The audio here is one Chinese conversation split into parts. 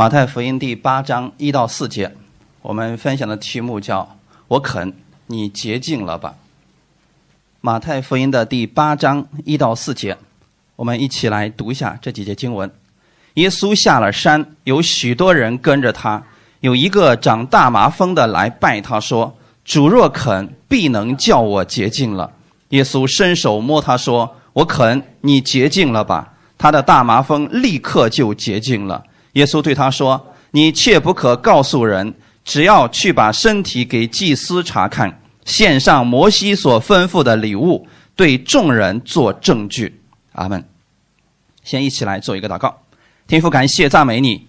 马太福音第八章一到四节，我们分享的题目叫“我肯，你洁净了吧”。马太福音的第八章一到四节，我们一起来读一下这几节经文。耶稣下了山，有许多人跟着他。有一个长大麻风的来拜他说：“主若肯，必能叫我洁净了。”耶稣伸手摸他说：“我肯，你洁净了吧。”他的大麻风立刻就洁净了。耶稣对他说：“你切不可告诉人，只要去把身体给祭司查看，献上摩西所吩咐的礼物，对众人做证据。”阿门。先一起来做一个祷告，天父感谢赞美你，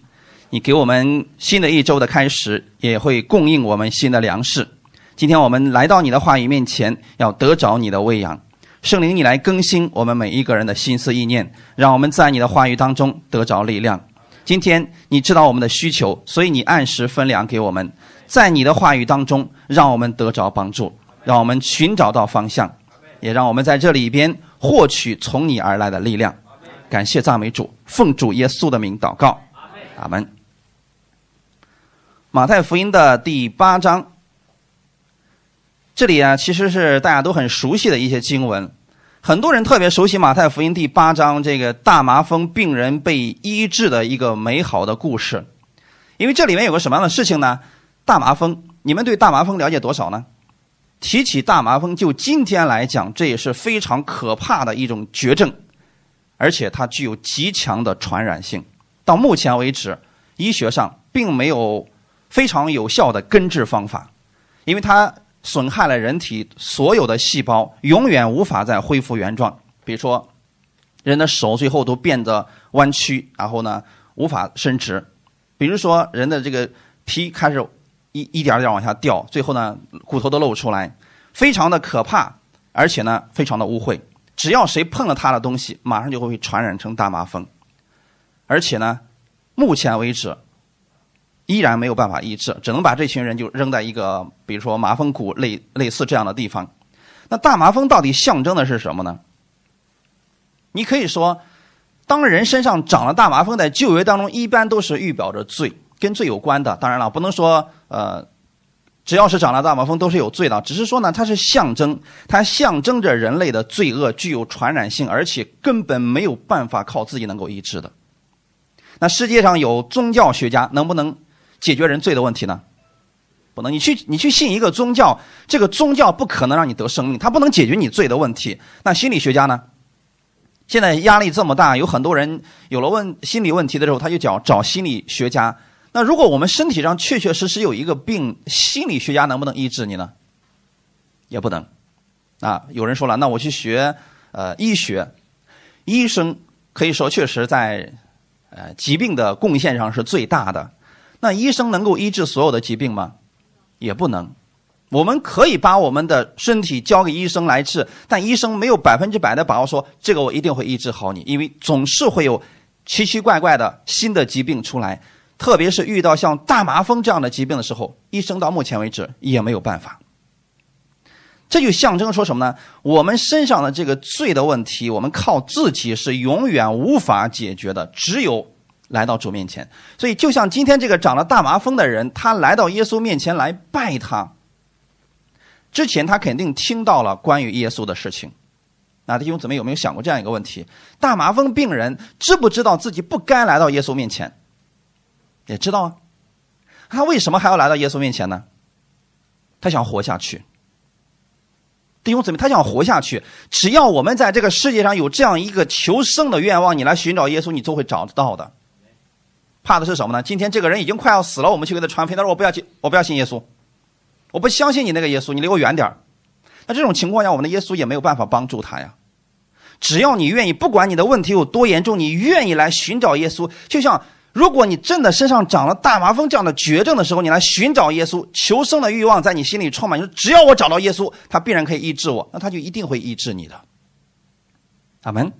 你给我们新的一周的开始，也会供应我们新的粮食。今天我们来到你的话语面前，要得着你的喂养。圣灵，你来更新我们每一个人的心思意念，让我们在你的话语当中得着力量。今天你知道我们的需求，所以你按时分粮给我们，在你的话语当中，让我们得着帮助，让我们寻找到方向，也让我们在这里边获取从你而来的力量。感谢赞美主，奉主耶稣的名祷告，阿门。马太福音的第八章。这里啊，其实是大家都很熟悉的一些经文，很多人特别熟悉马太福音第八章这个大麻风病人被医治的一个美好的故事。因为这里面有个什么样的事情呢？大麻风，你们对大麻风了解多少呢？提起大麻风，就今天来讲，这也是非常可怕的一种绝症，而且它具有极强的传染性。到目前为止，医学上并没有非常有效的根治方法，因为它。损害了人体所有的细胞，永远无法再恢复原状。比如说，人的手最后都变得弯曲，然后呢无法伸直；比如说，人的这个皮开始一一点点往下掉，最后呢骨头都露出来，非常的可怕，而且呢非常的污秽。只要谁碰了他的东西，马上就会被传染成大麻风。而且呢，目前为止。依然没有办法医治，只能把这群人就扔在一个，比如说麻风谷类类似这样的地方。那大麻风到底象征的是什么呢？你可以说，当人身上长了大麻风，在旧约当中一般都是预表着罪，跟罪有关的。当然了，不能说呃，只要是长了大麻风都是有罪的，只是说呢，它是象征，它象征着人类的罪恶具有传染性，而且根本没有办法靠自己能够医治的。那世界上有宗教学家能不能？解决人罪的问题呢？不能，你去你去信一个宗教，这个宗教不可能让你得生命，它不能解决你罪的问题。那心理学家呢？现在压力这么大，有很多人有了问心理问题的时候，他就找找心理学家。那如果我们身体上确确实实有一个病，心理学家能不能医治你呢？也不能。啊，有人说了，那我去学呃医学，医生可以说确实在呃疾病的贡献上是最大的。那医生能够医治所有的疾病吗？也不能。我们可以把我们的身体交给医生来治，但医生没有百分之百的把握说这个我一定会医治好你，因为总是会有奇奇怪怪的新的疾病出来。特别是遇到像大麻风这样的疾病的时候，医生到目前为止也没有办法。这就象征说什么呢？我们身上的这个罪的问题，我们靠自己是永远无法解决的，只有。来到主面前，所以就像今天这个长了大麻风的人，他来到耶稣面前来拜他。之前他肯定听到了关于耶稣的事情。那弟兄姊妹有没有想过这样一个问题：大麻风病人知不知道自己不该来到耶稣面前？也知道啊。他为什么还要来到耶稣面前呢？他想活下去。弟兄姊妹，他想活下去。只要我们在这个世界上有这样一个求生的愿望，你来寻找耶稣，你都会找得到的。怕的是什么呢？今天这个人已经快要死了，我们去给他传福音。他说：“我不要信，我不要信耶稣，我不相信你那个耶稣，你离我远点那这种情况下，我们的耶稣也没有办法帮助他呀。只要你愿意，不管你的问题有多严重，你愿意来寻找耶稣。就像如果你真的身上长了大麻风这样的绝症的时候，你来寻找耶稣，求生的欲望在你心里充满，就只要我找到耶稣，他必然可以医治我，那他就一定会医治你的。阿门。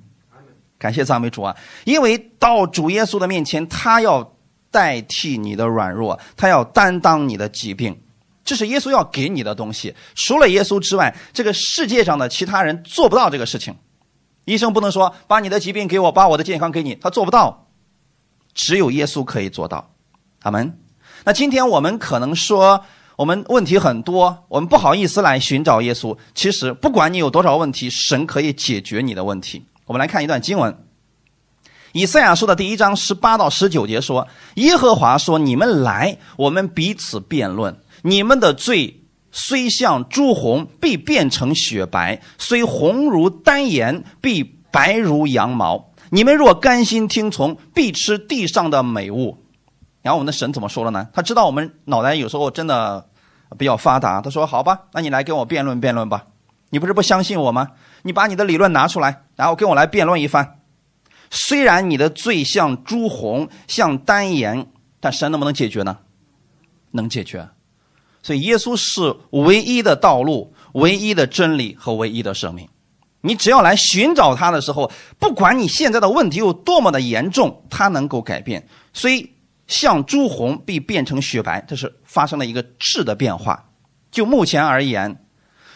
感谢赞美主啊！因为到主耶稣的面前，他要代替你的软弱，他要担当你的疾病，这是耶稣要给你的东西。除了耶稣之外，这个世界上的其他人做不到这个事情。医生不能说把你的疾病给我，把我的健康给你，他做不到。只有耶稣可以做到。阿门。那今天我们可能说我们问题很多，我们不好意思来寻找耶稣。其实不管你有多少问题，神可以解决你的问题。我们来看一段经文，《以赛亚书》的第一章十八到十九节说：“耶和华说，你们来，我们彼此辩论。你们的罪虽像朱红，必变成雪白；虽红如丹颜，必白如羊毛。你们若甘心听从，必吃地上的美物。”然后我们的神怎么说了呢？他知道我们脑袋有时候真的比较发达。他说：“好吧，那你来跟我辩论辩论吧。你不是不相信我吗？你把你的理论拿出来，然后跟我来辩论一番。虽然你的罪像朱红，像丹颜，但神能不能解决呢？能解决。所以耶稣是唯一的道路、唯一的真理和唯一的生命。你只要来寻找他的时候，不管你现在的问题有多么的严重，他能够改变。所以。像朱红必变成雪白，这是发生了一个质的变化。就目前而言，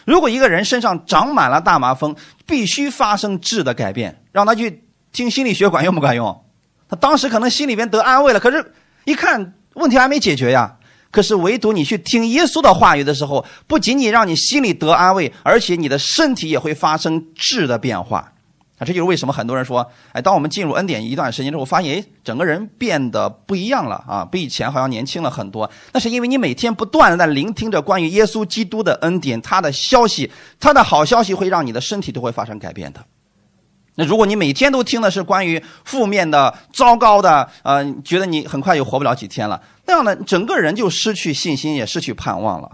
如果一个人身上长满了大麻风，必须发生质的改变。让他去听心理学管用不管用？他当时可能心里边得安慰了，可是，一看问题还没解决呀。可是唯独你去听耶稣的话语的时候，不仅仅让你心里得安慰，而且你的身体也会发生质的变化。啊，这就是为什么很多人说，哎，当我们进入恩典一段时间之后，发现哎，整个人变得不一样了啊，比以前好像年轻了很多。那是因为你每天不断的在聆听着关于耶稣基督的恩典，他的消息，他的好消息会让你的身体都会发生改变的。那如果你每天都听的是关于负面的、糟糕的，呃，觉得你很快就活不了几天了，那样呢，整个人就失去信心，也失去盼望了。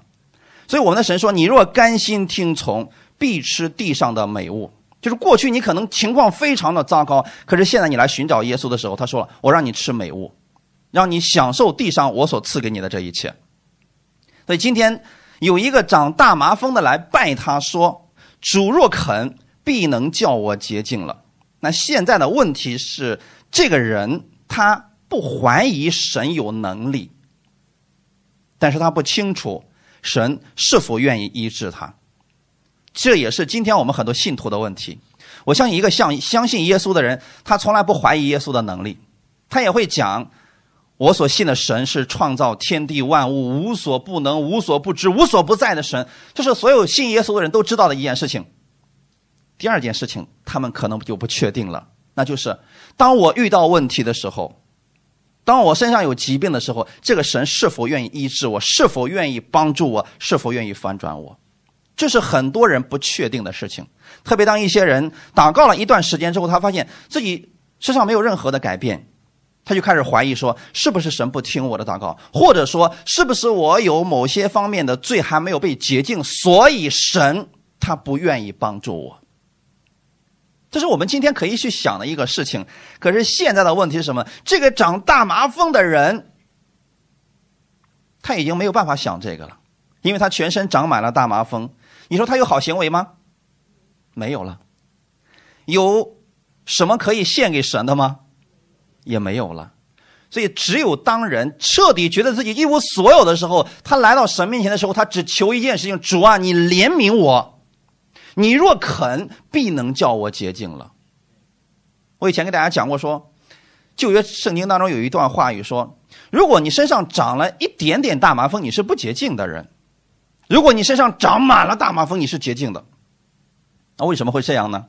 所以我们的神说：“你若甘心听从，必吃地上的美物。”就是过去你可能情况非常的糟糕，可是现在你来寻找耶稣的时候，他说了：“我让你吃美物，让你享受地上我所赐给你的这一切。”所以今天有一个长大麻风的来拜他说：“主若肯，必能叫我洁净了。”那现在的问题是，这个人他不怀疑神有能力，但是他不清楚神是否愿意医治他。这也是今天我们很多信徒的问题。我相信一个相相信耶稣的人，他从来不怀疑耶稣的能力，他也会讲：我所信的神是创造天地万物、无所不能、无所不知、无所不在的神。这是所有信耶稣的人都知道的一件事情。第二件事情，他们可能就不确定了，那就是当我遇到问题的时候，当我身上有疾病的时候，这个神是否愿意医治我？是否愿意帮助我？是否愿意翻转我？这是很多人不确定的事情，特别当一些人祷告了一段时间之后，他发现自己身上没有任何的改变，他就开始怀疑说：是不是神不听我的祷告？或者说，是不是我有某些方面的罪还没有被洁净，所以神他不愿意帮助我？这是我们今天可以去想的一个事情。可是现在的问题是什么？这个长大麻风的人，他已经没有办法想这个了，因为他全身长满了大麻风。你说他有好行为吗？没有了。有什么可以献给神的吗？也没有了。所以，只有当人彻底觉得自己一无所有的时候，他来到神面前的时候，他只求一件事情：主啊，你怜悯我。你若肯，必能叫我洁净了。我以前给大家讲过，说旧约圣经当中有一段话语说：如果你身上长了一点点大麻风，你是不洁净的人。如果你身上长满了大麻风，你是洁净的。那为什么会这样呢？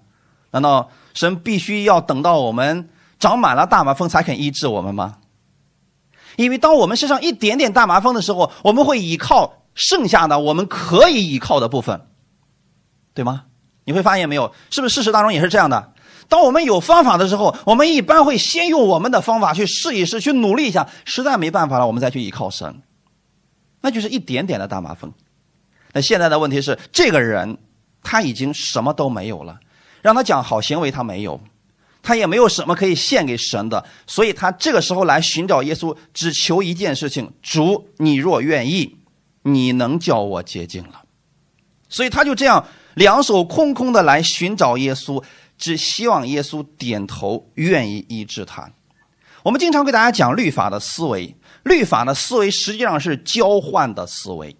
难道神必须要等到我们长满了大麻风才肯医治我们吗？因为当我们身上一点点大麻风的时候，我们会依靠剩下的我们可以依靠的部分，对吗？你会发现没有？是不是事实当中也是这样的？当我们有方法的时候，我们一般会先用我们的方法去试一试，去努力一下，实在没办法了，我们再去依靠神。那就是一点点的大麻风。那现在的问题是，这个人他已经什么都没有了，让他讲好行为他没有，他也没有什么可以献给神的，所以他这个时候来寻找耶稣，只求一件事情：主，你若愿意，你能叫我洁净了。所以他就这样两手空空的来寻找耶稣，只希望耶稣点头，愿意医治他。我们经常给大家讲律法的思维，律法的思维实际上是交换的思维。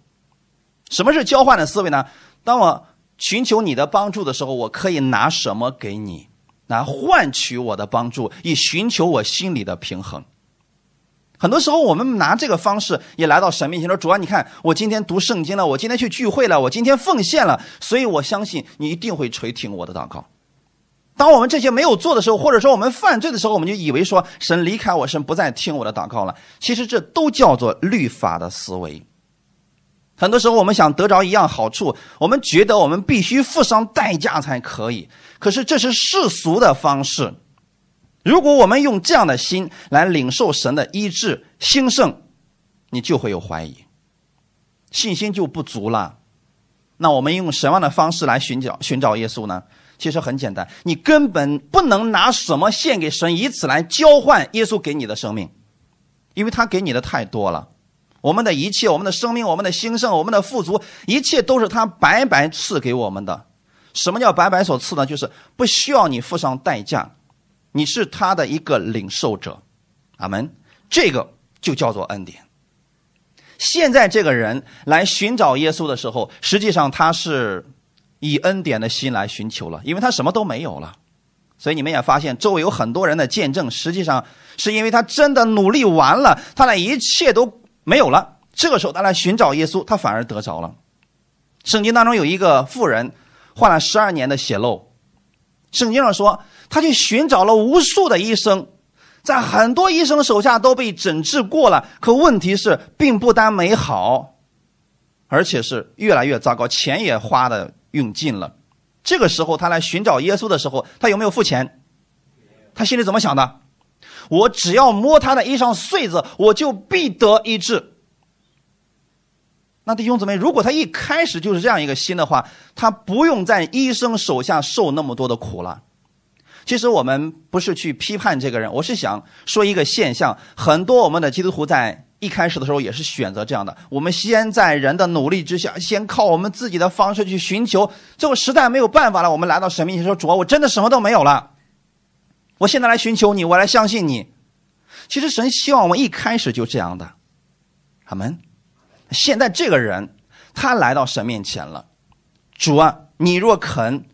什么是交换的思维呢？当我寻求你的帮助的时候，我可以拿什么给你，来换取我的帮助，以寻求我心里的平衡。很多时候，我们拿这个方式也来到神面前说：“主啊，你看我今天读圣经了，我今天去聚会了，我今天奉献了，所以我相信你一定会垂听我的祷告。”当我们这些没有做的时候，或者说我们犯罪的时候，我们就以为说神离开我，神不再听我的祷告了。其实这都叫做律法的思维。很多时候，我们想得着一样好处，我们觉得我们必须付上代价才可以。可是这是世俗的方式。如果我们用这样的心来领受神的医治兴盛，你就会有怀疑，信心就不足了。那我们用什么样的方式来寻找寻找耶稣呢？其实很简单，你根本不能拿什么献给神，以此来交换耶稣给你的生命，因为他给你的太多了。我们的一切，我们的生命，我们的兴盛，我们的富足，一切都是他白白赐给我们的。什么叫白白所赐呢？就是不需要你付上代价，你是他的一个领受者。阿门。这个就叫做恩典。现在这个人来寻找耶稣的时候，实际上他是以恩典的心来寻求了，因为他什么都没有了。所以你们也发现，周围有很多人的见证，实际上是因为他真的努力完了，他的一切都。没有了，这个时候他来寻找耶稣，他反而得着了。圣经当中有一个妇人，患了十二年的血漏，圣经上说，他去寻找了无数的医生，在很多医生手下都被诊治过了，可问题是，并不单没好，而且是越来越糟糕，钱也花的用尽了。这个时候他来寻找耶稣的时候，他有没有付钱？他心里怎么想的？我只要摸他的衣裳穗子，我就必得医治。那弟兄姊妹，如果他一开始就是这样一个心的话，他不用在医生手下受那么多的苦了。其实我们不是去批判这个人，我是想说一个现象：很多我们的基督徒在一开始的时候也是选择这样的。我们先在人的努力之下，先靠我们自己的方式去寻求，最后实在没有办法了，我们来到神面前说：“主啊，我真的什么都没有了。”我现在来寻求你，我来相信你。其实神希望我们一开始就这样的，阿门。现在这个人他来到神面前了，主啊，你若肯，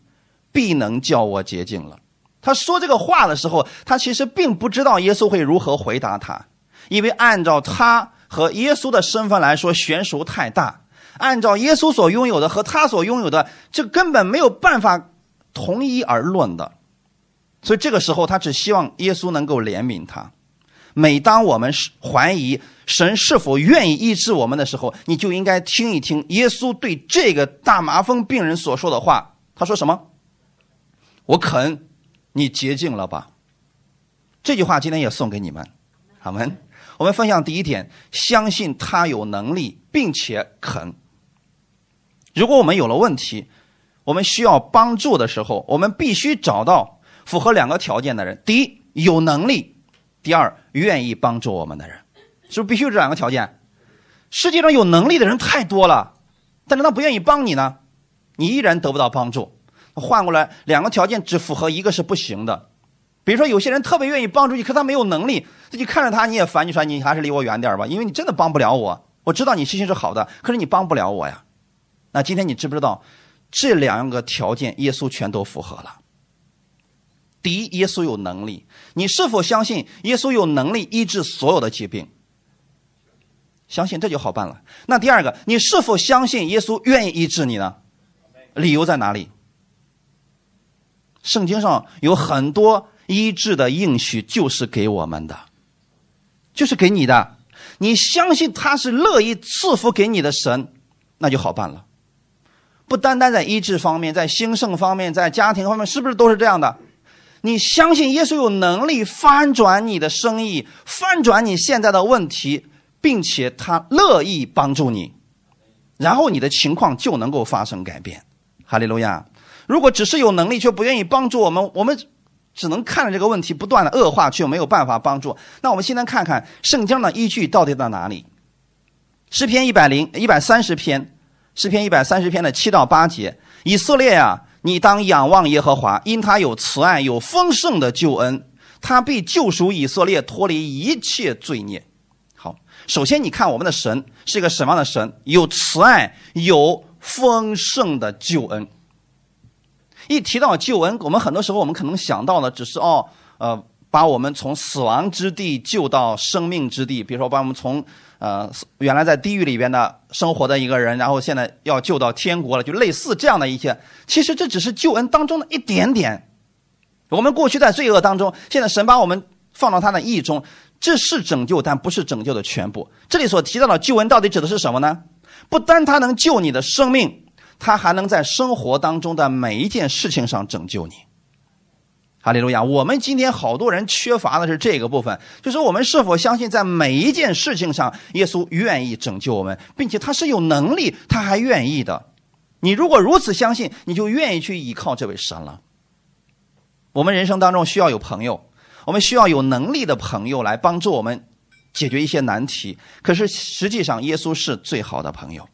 必能叫我洁净了。他说这个话的时候，他其实并不知道耶稣会如何回答他，因为按照他和耶稣的身份来说，悬殊太大。按照耶稣所拥有的和他所拥有的，这根本没有办法同一而论的。所以这个时候，他只希望耶稣能够怜悯他。每当我们怀疑神是否愿意医治我们的时候，你就应该听一听耶稣对这个大麻风病人所说的话。他说什么？我肯，你洁净了吧。这句话今天也送给你们，好们。我们分享第一点：相信他有能力，并且肯。如果我们有了问题，我们需要帮助的时候，我们必须找到。符合两个条件的人：第一，有能力；第二，愿意帮助我们的人，是不是必须这两个条件？世界上有能力的人太多了，但是他不愿意帮你呢，你依然得不到帮助。换过来，两个条件只符合一个是不行的。比如说，有些人特别愿意帮助你，可他没有能力，你看着他你也烦，你说你还是离我远点吧，因为你真的帮不了我。我知道你心情是好的，可是你帮不了我呀。那今天你知不知道，这两个条件耶稣全都符合了？第一，耶稣有能力，你是否相信耶稣有能力医治所有的疾病？相信这就好办了。那第二个，你是否相信耶稣愿意医治你呢？理由在哪里？圣经上有很多医治的应许，就是给我们的，就是给你的。你相信他是乐意赐福给你的神，那就好办了。不单单在医治方面，在兴盛方面，在家庭方面，是不是都是这样的？你相信耶稣有能力翻转你的生意，翻转你现在的问题，并且他乐意帮助你，然后你的情况就能够发生改变。哈利路亚！如果只是有能力却不愿意帮助我们，我们只能看着这个问题不断的恶化，却没有办法帮助。那我们现在看看圣经的依据到底在哪里？诗篇一百零一百三十篇，诗篇一百三十篇的七到八节，以色列呀。你当仰望耶和华，因他有慈爱，有丰盛的救恩，他必救赎以色列，脱离一切罪孽。好，首先你看我们的神是一个什么样的神？有慈爱，有丰盛的救恩。一提到救恩，我们很多时候我们可能想到的只是哦，呃，把我们从死亡之地救到生命之地，比如说把我们从呃原来在地狱里边的生活的一个人，然后现在要救到天国了，就类似这样的一些。其实这只是救恩当中的一点点。我们过去在罪恶当中，现在神把我们放到他的意中，这是拯救，但不是拯救的全部。这里所提到的救恩到底指的是什么呢？不单他能救你的生命，他还能在生活当中的每一件事情上拯救你。哈利路亚！我们今天好多人缺乏的是这个部分，就是我们是否相信在每一件事情上，耶稣愿意拯救我们，并且他是有能力，他还愿意的。你如果如此相信，你就愿意去依靠这位神了。我们人生当中需要有朋友，我们需要有能力的朋友来帮助我们解决一些难题。可是实际上，耶稣是最好的朋友。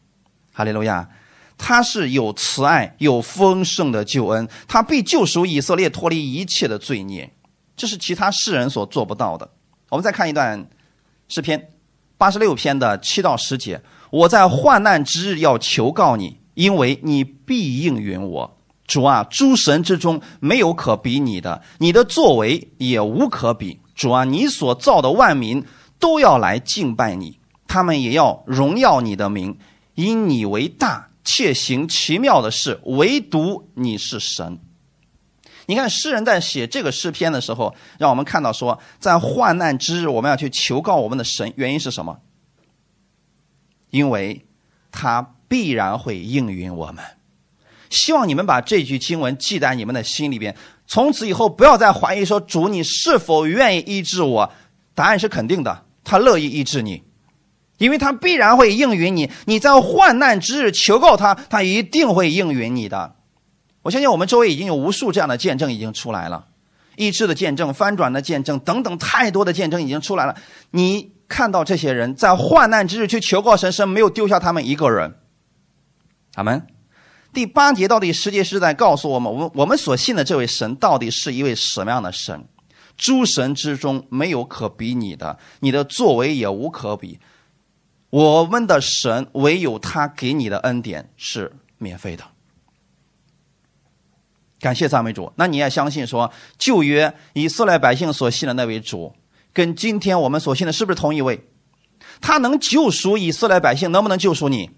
哈利路亚！他是有慈爱、有丰盛的救恩，他必救赎以色列脱离一切的罪孽，这是其他世人所做不到的。我们再看一段诗篇，八十六篇的七到十节：我在患难之日要求告你，因为你必应允我。主啊，诸神之中没有可比你的，你的作为也无可比。主啊，你所造的万民都要来敬拜你，他们也要荣耀你的名，因你为大。且行奇妙的事，唯独你是神。你看诗人在写这个诗篇的时候，让我们看到说，在患难之日，我们要去求告我们的神。原因是什么？因为他必然会应允我们。希望你们把这句经文记在你们的心里边，从此以后不要再怀疑说主你是否愿意医治我。答案是肯定的，他乐意医治你。因为他必然会应允你，你在患难之日求告他，他一定会应允你的。我相信我们周围已经有无数这样的见证已经出来了，医治的见证、翻转的见证等等，太多的见证已经出来了。你看到这些人在患难之日去求告神，神没有丢下他们一个人。阿门。第八节到底实际是在告诉我们，我我们所信的这位神到底是一位什么样的神？诸神之中没有可比你的，你的作为也无可比。我们的神唯有他给你的恩典是免费的，感谢赞美主。那你也相信说旧约以色列百姓所信的那位主，跟今天我们所信的是不是同一位？他能救赎以色列百姓，能不能救赎你？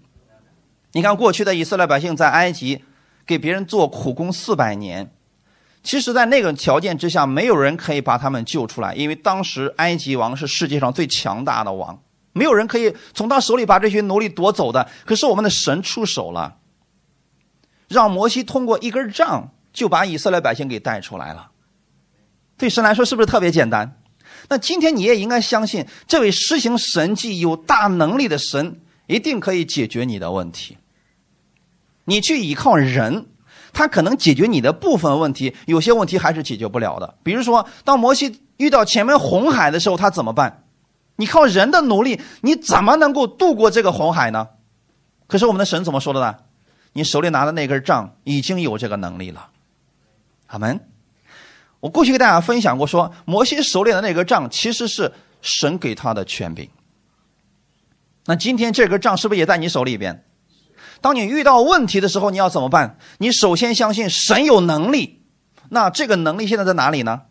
你看过去的以色列百姓在埃及给别人做苦工四百年，其实，在那个条件之下，没有人可以把他们救出来，因为当时埃及王是世界上最强大的王。没有人可以从他手里把这些奴隶夺走的，可是我们的神出手了，让摩西通过一根杖就把以色列百姓给带出来了。对神来说是不是特别简单？那今天你也应该相信，这位施行神迹、有大能力的神一定可以解决你的问题。你去依靠人，他可能解决你的部分问题，有些问题还是解决不了的。比如说，当摩西遇到前面红海的时候，他怎么办？你靠人的努力，你怎么能够渡过这个红海呢？可是我们的神怎么说的呢？你手里拿的那根杖已经有这个能力了。阿门。我过去给大家分享过，说摩西手里的那根杖其实是神给他的权柄。那今天这根杖是不是也在你手里边？当你遇到问题的时候，你要怎么办？你首先相信神有能力。那这个能力现在在哪里呢？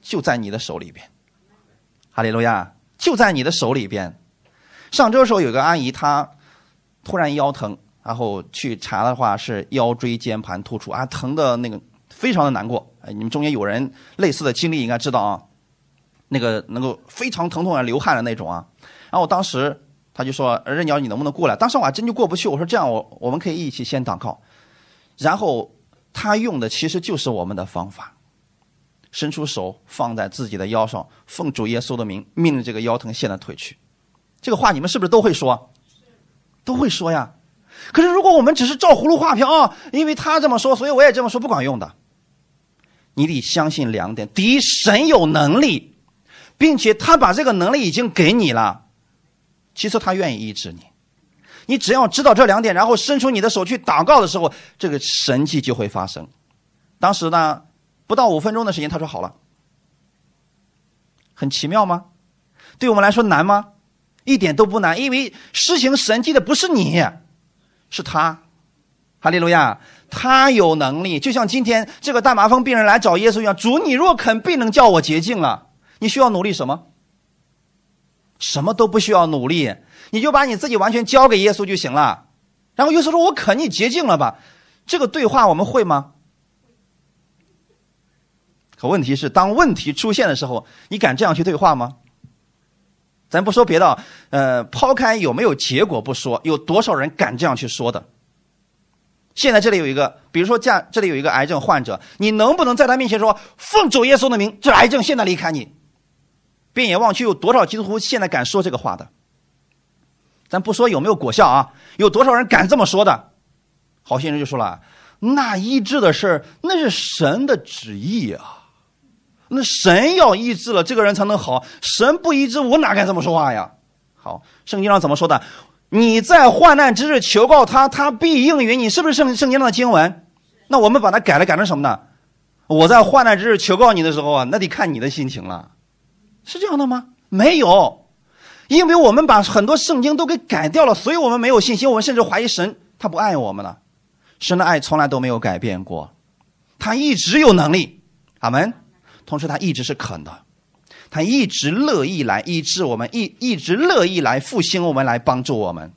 就在你的手里边。哈利路亚。就在你的手里边。上周的时候，有个阿姨她突然腰疼，然后去查的话是腰椎间盘突出啊，疼的那个非常的难过。哎，你们中间有人类似的经历应该知道啊，那个能够非常疼痛啊、流汗的那种啊。然后我当时他就说：“任鸟，你能不能过来？”当时我还真就过不去。我说：“这样，我我们可以一起先祷告。”然后他用的其实就是我们的方法。伸出手放在自己的腰上，奉主耶稣的名，命令这个腰疼现在退去。这个话你们是不是都会说？都会说呀。可是如果我们只是照葫芦画瓢啊，因为他这么说，所以我也这么说，不管用的。你得相信两点：第一，神有能力，并且他把这个能力已经给你了；其次，他愿意医治你。你只要知道这两点，然后伸出你的手去祷告的时候，这个神迹就会发生。当时呢？不到五分钟的时间，他说好了，很奇妙吗？对我们来说难吗？一点都不难，因为施行神迹的不是你，是他。哈利路亚！他有能力，就像今天这个大麻风病人来找耶稣一样。主，你若肯，必能叫我洁净了。你需要努力什么？什么都不需要努力，你就把你自己完全交给耶稣就行了。然后耶稣说：“我肯，你洁净了吧？”这个对话我们会吗？可问题是，当问题出现的时候，你敢这样去对话吗？咱不说别的，呃，抛开有没有结果不说，有多少人敢这样去说的？现在这里有一个，比如说这样这里有一个癌症患者，你能不能在他面前说：“奉主耶稣的名，这癌症现在离开你。”遍眼望去，有多少基督徒现在敢说这个话的？咱不说有没有果效啊，有多少人敢这么说的？好些人就说了：“那医治的事那是神的旨意啊，那神要医治了，这个人才能好。神不医治，我哪敢这么说话呀？”好，圣经上怎么说的？你在患难之日求告他，他必应允你，是不是圣圣经上的经文？那我们把它改了，改成什么呢？我在患难之日求告你的时候啊，那得看你的心情了。是这样的吗？没有，因为我们把很多圣经都给改掉了，所以我们没有信心，我们甚至怀疑神他不爱我们了。神的爱从来都没有改变过，他一直有能力，阿门。同时，他一直是肯的，他一直乐意来医治我们，一一直乐意来复兴我们，来帮助我们。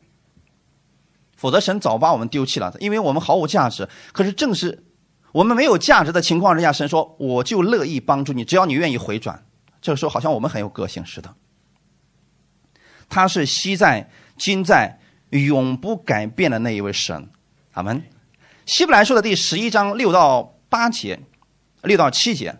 否则，神早把我们丢弃了，因为我们毫无价值。可是，正是我们没有价值的情况之下，神说：“我就乐意帮助你，只要你愿意回转。”这个时候好像我们很有个性似的。他是昔在、今在、永不改变的那一位神，阿门。希伯来书的第十一章六到八节，六到七节。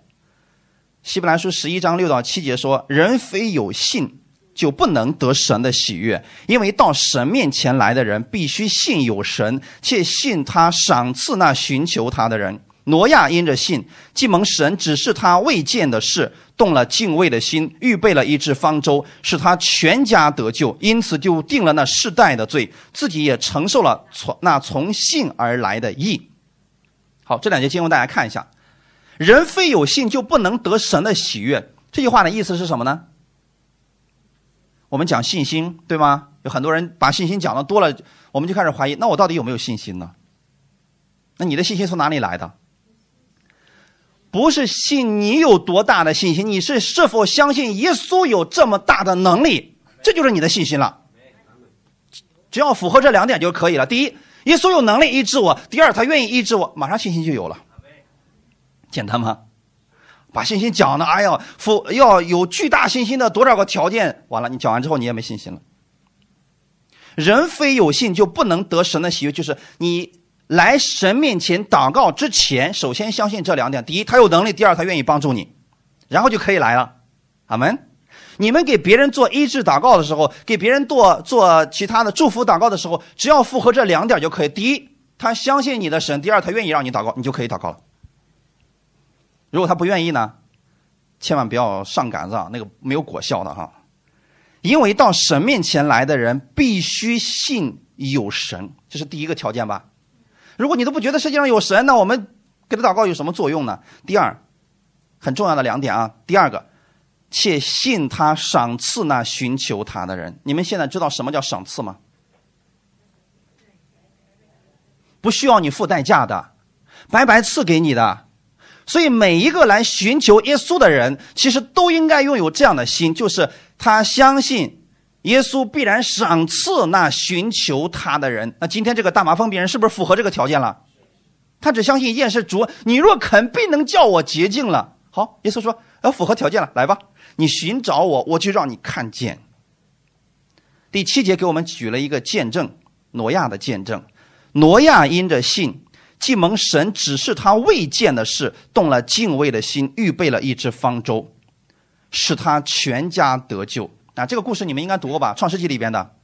希伯来书十一章六到七节说：“人非有信，就不能得神的喜悦，因为到神面前来的人，必须信有神，且信他赏赐那寻求他的人。”挪亚因着信，既蒙神指示他未见的事，动了敬畏的心，预备了一只方舟，使他全家得救，因此就定了那世代的罪，自己也承受了从那从信而来的义。好，这两节经文大家看一下：人非有信就不能得神的喜悦。这句话的意思是什么呢？我们讲信心，对吗？有很多人把信心讲的多了，我们就开始怀疑：那我到底有没有信心呢？那你的信心从哪里来的？不是信你有多大的信心，你是是否相信耶稣有这么大的能力，这就是你的信心了。只要符合这两点就可以了。第一，耶稣有能力医治我；第二，他愿意医治我，马上信心就有了。简单吗？把信心讲的，哎呀，符要有巨大信心的多少个条件，完了你讲完之后你也没信心了。人非有信就不能得神的喜悦，就是你。来神面前祷告之前，首先相信这两点：第一，他有能力；第二，他愿意帮助你，然后就可以来了。阿门。你们给别人做医治祷告的时候，给别人做做其他的祝福祷告的时候，只要符合这两点就可以：第一，他相信你的神；第二，他愿意让你祷告，你就可以祷告了。如果他不愿意呢，千万不要上杆子，啊，那个没有果效的哈。因为到神面前来的人必须信有神，这是第一个条件吧。如果你都不觉得世界上有神，那我们给他祷告有什么作用呢？第二，很重要的两点啊。第二个，且信他赏赐那寻求他的人。你们现在知道什么叫赏赐吗？不需要你付代价的，白白赐给你的。所以每一个来寻求耶稣的人，其实都应该拥有这样的心，就是他相信。耶稣必然赏赐那寻求他的人。那今天这个大麻风病人是不是符合这个条件了？他只相信一件事：主，你若肯，必能叫我洁净了。好，耶稣说：“要符合条件了，来吧，你寻找我，我就让你看见。”第七节给我们举了一个见证，挪亚的见证。挪亚因着信，既蒙神指示他未见的事，动了敬畏的心，预备了一只方舟，使他全家得救。啊，这个故事你们应该读过吧，《创世纪》里边的。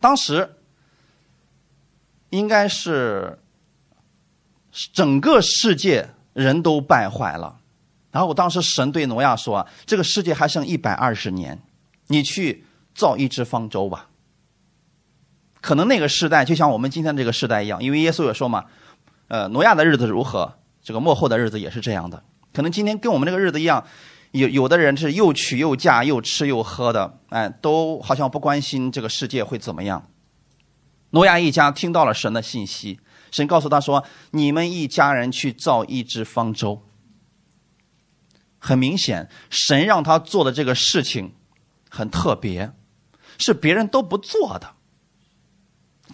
当时应该是整个世界人都败坏了，然后我当时神对挪亚说：“这个世界还剩一百二十年，你去造一只方舟吧。”可能那个时代就像我们今天这个时代一样，因为耶稣也说嘛：“呃，挪亚的日子如何，这个末后的日子也是这样的。”可能今天跟我们这个日子一样。有有的人是又娶又嫁又吃又喝的，哎，都好像不关心这个世界会怎么样。挪亚一家听到了神的信息，神告诉他说：“你们一家人去造一只方舟。”很明显，神让他做的这个事情很特别，是别人都不做的。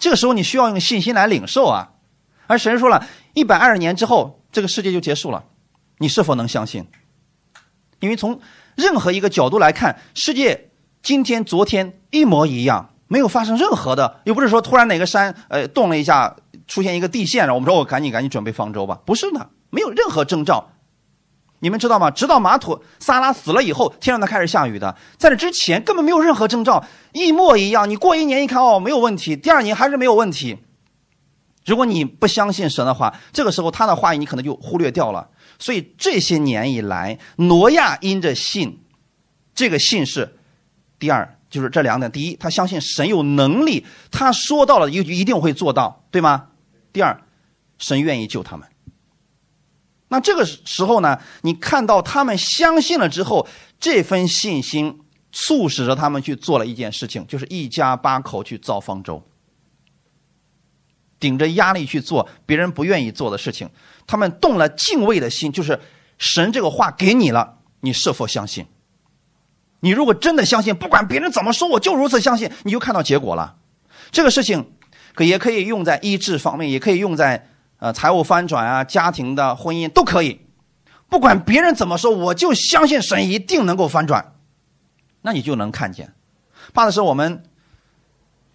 这个时候，你需要用信心来领受啊。而神说了一百二十年之后，这个世界就结束了，你是否能相信？因为从任何一个角度来看，世界今天、昨天一模一样，没有发生任何的，又不是说突然哪个山呃动了一下，出现一个地陷了，我们说我赶紧赶紧准备方舟吧，不是的，没有任何征兆。你们知道吗？直到马土萨拉死了以后，天上才开始下雨的。在这之前，根本没有任何征兆，一模一样。你过一年一看，哦，没有问题；第二年还是没有问题。如果你不相信神的话，这个时候他的话语你可能就忽略掉了。所以这些年以来，挪亚因着信，这个信是第二，就是这两点：第一，他相信神有能力，他说到了就一定会做到，对吗？第二，神愿意救他们。那这个时候呢，你看到他们相信了之后，这份信心促使着他们去做了一件事情，就是一家八口去造方舟，顶着压力去做别人不愿意做的事情。他们动了敬畏的心，就是神这个话给你了，你是否相信？你如果真的相信，不管别人怎么说，我就如此相信，你就看到结果了。这个事情可也可以用在医治方面，也可以用在。呃，财务翻转啊，家庭的婚姻都可以，不管别人怎么说，我就相信神一定能够翻转，那你就能看见。怕的是我们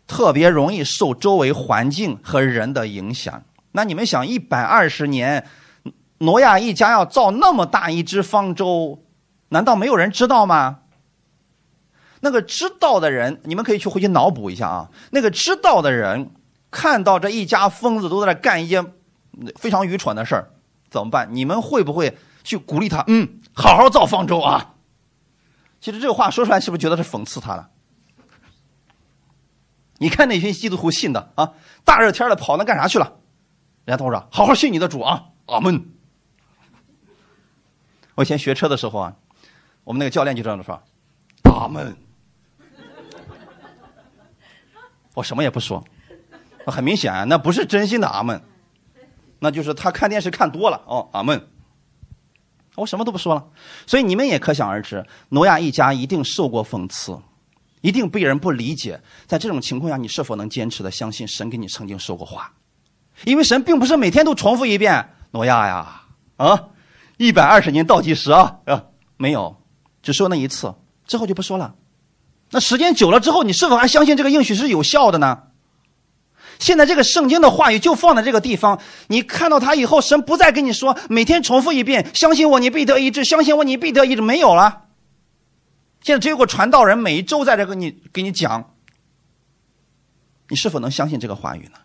特别容易受周围环境和人的影响。那你们想，一百二十年，挪亚一家要造那么大一只方舟，难道没有人知道吗？那个知道的人，你们可以去回去脑补一下啊。那个知道的人看到这一家疯子都在那干一些。非常愚蠢的事儿，怎么办？你们会不会去鼓励他？嗯，好好造方舟啊！其实这个话说出来，是不是觉得是讽刺他了？你看那群基督徒信的啊，大热天的跑那干啥去了？人家都说好好信你的主啊，阿门。我以前学车的时候啊，我们那个教练就这样说，阿门。我什么也不说，很明显，那不是真心的阿门。那就是他看电视看多了哦，阿门。我什么都不说了，所以你们也可想而知，挪亚一家一定受过讽刺，一定被人不理解。在这种情况下，你是否能坚持的相信神给你曾经说过话？因为神并不是每天都重复一遍挪亚呀，啊，一百二十年倒计时啊，啊，没有，只说那一次，之后就不说了。那时间久了之后，你是否还相信这个应许是有效的呢？现在这个圣经的话语就放在这个地方，你看到它以后，神不再跟你说每天重复一遍，相信我，你必得医治；相信我，你必得医治。没有了。现在只有个传道人每一周在这跟你给你讲，你是否能相信这个话语呢？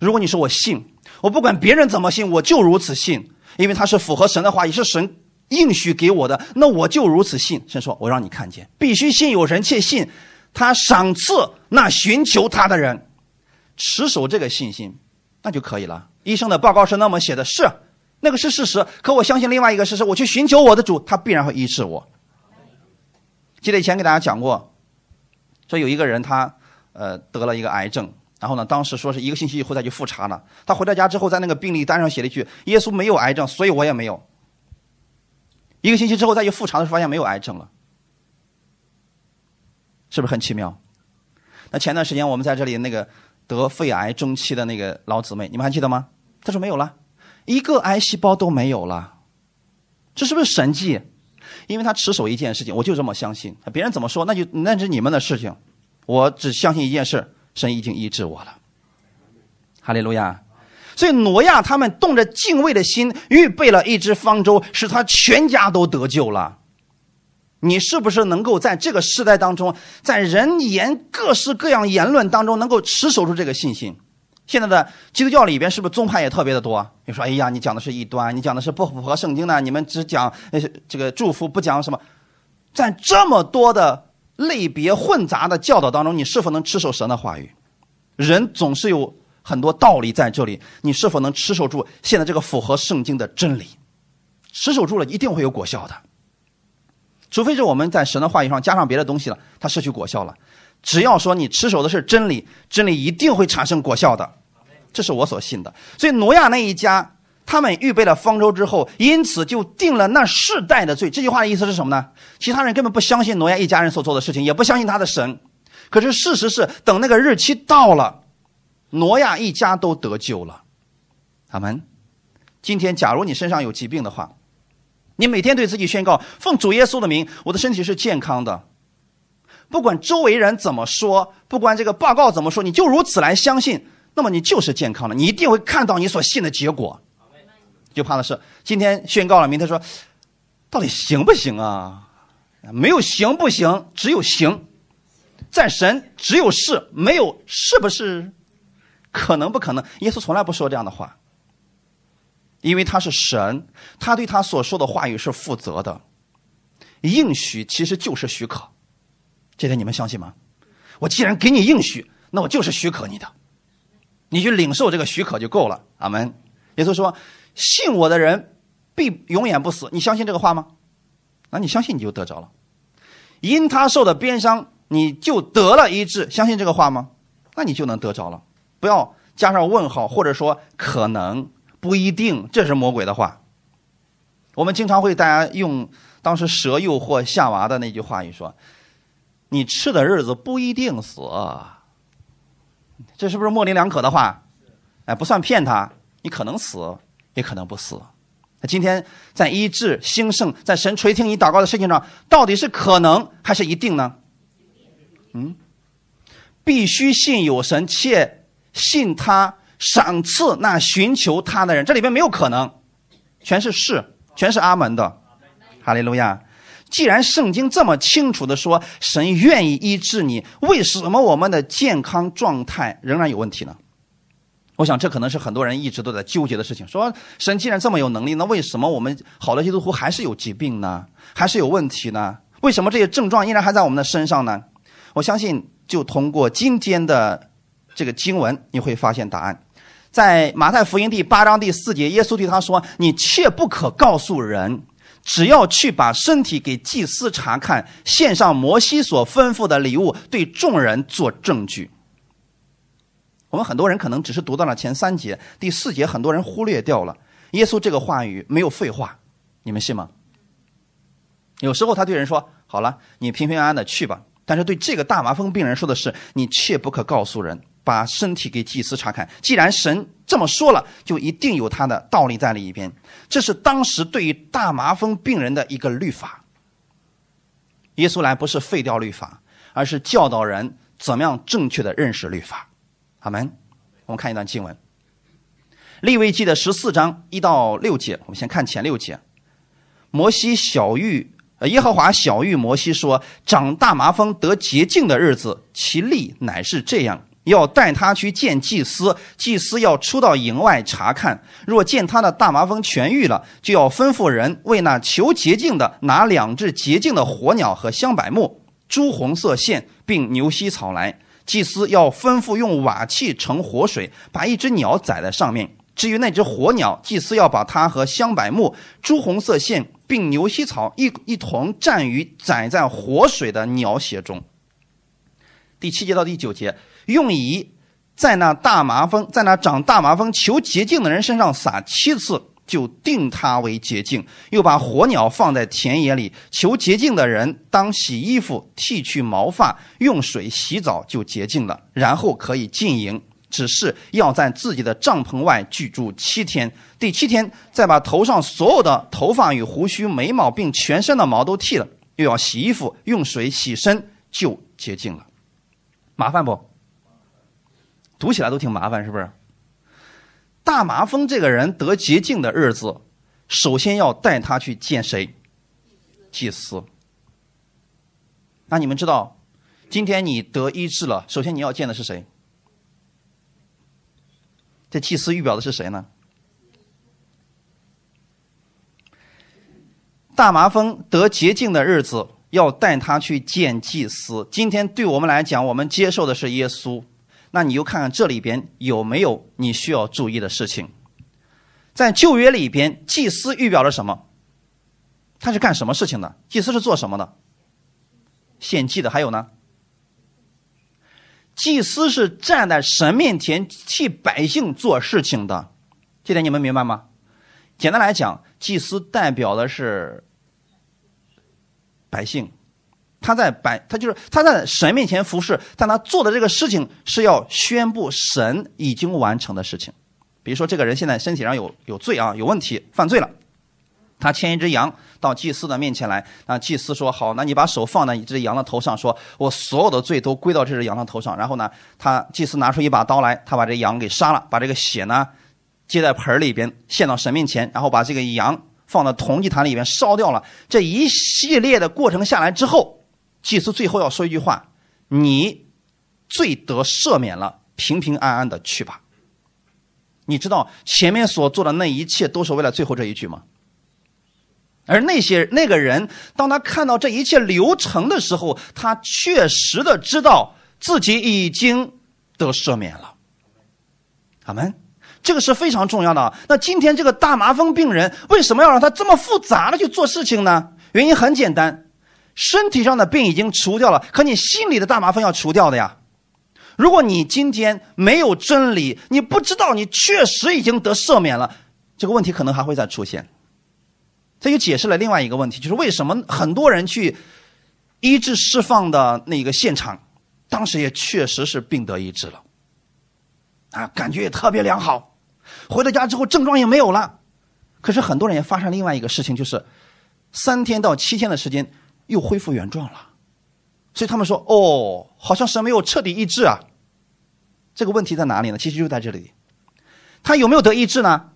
如果你说我信，我不管别人怎么信，我就如此信，因为它是符合神的话，也是神应许给我的，那我就如此信。神说：“我让你看见，必须信有人，且信他赏赐那寻求他的人。”持守这个信心，那就可以了。医生的报告是那么写的，是那个是事实。可我相信另外一个事实，我去寻求我的主，他必然会医治我。记得以前给大家讲过，说有一个人他呃得了一个癌症，然后呢，当时说是一个星期以后再去复查呢。他回到家之后，在那个病历单上写了一句：“耶稣没有癌症，所以我也没有。”一个星期之后再去复查的时候，发现没有癌症了，是不是很奇妙？那前段时间我们在这里那个。得肺癌中期的那个老姊妹，你们还记得吗？他说没有了，一个癌细胞都没有了，这是不是神迹？因为他持守一件事情，我就这么相信。别人怎么说，那就那是你们的事情。我只相信一件事：神已经医治我了。哈利路亚！所以挪亚他们动着敬畏的心，预备了一只方舟，使他全家都得救了。你是不是能够在这个时代当中，在人言各式各样言论当中，能够持守住这个信心？现在的基督教里边是不是宗派也特别的多？你说，哎呀，你讲的是异端，你讲的是不符合圣经的，你们只讲呃这个祝福，不讲什么？在这么多的类别混杂的教导当中，你是否能持守神的话语？人总是有很多道理在这里，你是否能持守住现在这个符合圣经的真理？持守住了，一定会有果效的。除非是我们在神的话语上加上别的东西了，它失去果效了。只要说你持守的是真理，真理一定会产生果效的。这是我所信的。所以挪亚那一家，他们预备了方舟之后，因此就定了那世代的罪。这句话的意思是什么呢？其他人根本不相信挪亚一家人所做的事情，也不相信他的神。可是事实是，等那个日期到了，挪亚一家都得救了。阿门。今天，假如你身上有疾病的话，你每天对自己宣告：奉主耶稣的名，我的身体是健康的。不管周围人怎么说，不管这个报告怎么说，你就如此来相信，那么你就是健康的。你一定会看到你所信的结果。就怕的是今天宣告了，明天说，到底行不行啊？没有行不行，只有行。在神只有是，没有是不是？可能不可能？耶稣从来不说这样的话，因为他是神，他对他所说的话语是负责的。应许其实就是许可，这点你们相信吗？我既然给你应许，那我就是许可你的，你去领受这个许可就够了。阿门。耶稣说：“信我的人必永远不死。”你相信这个话吗？那你相信你就得着了。因他受的鞭伤。你就得了医治，相信这个话吗？那你就能得着了。不要加上问号，或者说可能不一定，这是魔鬼的话。我们经常会大家用当时蛇诱惑夏娃的那句话语说：“你吃的日子不一定死。”这是不是模棱两可的话？哎，不算骗他，你可能死，也可能不死。那今天在医治兴盛，在神垂听你祷告的事情上，到底是可能还是一定呢？嗯，必须信有神，且信他赏赐那寻求他的人。这里边没有可能，全是是，全是阿门的。哈利路亚！既然圣经这么清楚的说神愿意医治你，为什么我们的健康状态仍然有问题呢？我想这可能是很多人一直都在纠结的事情。说神既然这么有能力，那为什么我们好的基督徒还是有疾病呢？还是有问题呢？为什么这些症状依然还在我们的身上呢？我相信，就通过今天的这个经文，你会发现答案。在马太福音第八章第四节，耶稣对他说：“你切不可告诉人，只要去把身体给祭司查看，献上摩西所吩咐的礼物，对众人做证据。”我们很多人可能只是读到了前三节，第四节很多人忽略掉了。耶稣这个话语没有废话，你们信吗？有时候他对人说：“好了，你平平安安的去吧。”但是对这个大麻风病人说的是：你切不可告诉人，把身体给祭司查看。既然神这么说了，就一定有他的道理在里边。这是当时对于大麻风病人的一个律法。耶稣来不是废掉律法，而是教导人怎么样正确的认识律法。阿门。我们看一段经文，《利未记》的十四章一到六节。我们先看前六节：摩西小玉耶和华小玉摩西说：“长大麻风得洁净的日子，其例乃是这样：要带他去见祭司，祭司要出到营外查看。若见他的大麻风痊愈了，就要吩咐人为那求洁净的拿两只洁净的火鸟和香柏木、朱红色线，并牛膝草来。祭司要吩咐用瓦器盛火水，把一只鸟宰在上面。至于那只火鸟，祭司要把它和香柏木、朱红色线。”并牛膝草一一同蘸于载在活水的鸟血中。第七节到第九节，用以在那大麻风在那长大麻风求洁净的人身上撒七次，就定他为洁净。又把火鸟放在田野里，求洁净的人当洗衣服，剃去毛发，用水洗澡就洁净了，然后可以进营。只是要在自己的帐篷外居住七天，第七天再把头上所有的头发与胡须、眉毛，并全身的毛都剃了，又要洗衣服，用水洗身，就洁净了。麻烦不？读起来都挺麻烦，是不是？大麻风这个人得洁净的日子，首先要带他去见谁？祭司。那你们知道，今天你得医治了，首先你要见的是谁？这祭司预表的是谁呢？大麻风得洁净的日子，要带他去见祭司。今天对我们来讲，我们接受的是耶稣。那你又看看这里边有没有你需要注意的事情？在旧约里边，祭司预表了什么？他是干什么事情的？祭司是做什么的？献祭的。还有呢？祭司是站在神面前替百姓做事情的，这点你们明白吗？简单来讲，祭司代表的是百姓，他在百，他就是他在神面前服侍，但他做的这个事情是要宣布神已经完成的事情。比如说，这个人现在身体上有有罪啊，有问题，犯罪了。他牵一只羊到祭司的面前来，那祭司说：“好，那你把手放在这只羊的头上，说我所有的罪都归到这只羊的头上。”然后呢，他祭司拿出一把刀来，他把这羊给杀了，把这个血呢接在盆里边献到神面前，然后把这个羊放到铜祭坛里边烧掉了。这一系列的过程下来之后，祭司最后要说一句话：“你罪得赦免了，平平安安的去吧。”你知道前面所做的那一切都是为了最后这一句吗？而那些那个人，当他看到这一切流程的时候，他确实的知道自己已经得赦免了。阿门，这个是非常重要的。那今天这个大麻风病人为什么要让他这么复杂的去做事情呢？原因很简单，身体上的病已经除掉了，可你心里的大麻风要除掉的呀。如果你今天没有真理，你不知道你确实已经得赦免了，这个问题可能还会再出现。这就解释了另外一个问题，就是为什么很多人去医治释放的那个现场，当时也确实是病得医治了，啊，感觉也特别良好，回到家之后症状也没有了，可是很多人也发生另外一个事情，就是三天到七天的时间又恢复原状了，所以他们说，哦，好像是没有彻底医治啊。这个问题在哪里呢？其实就在这里，他有没有得医治呢？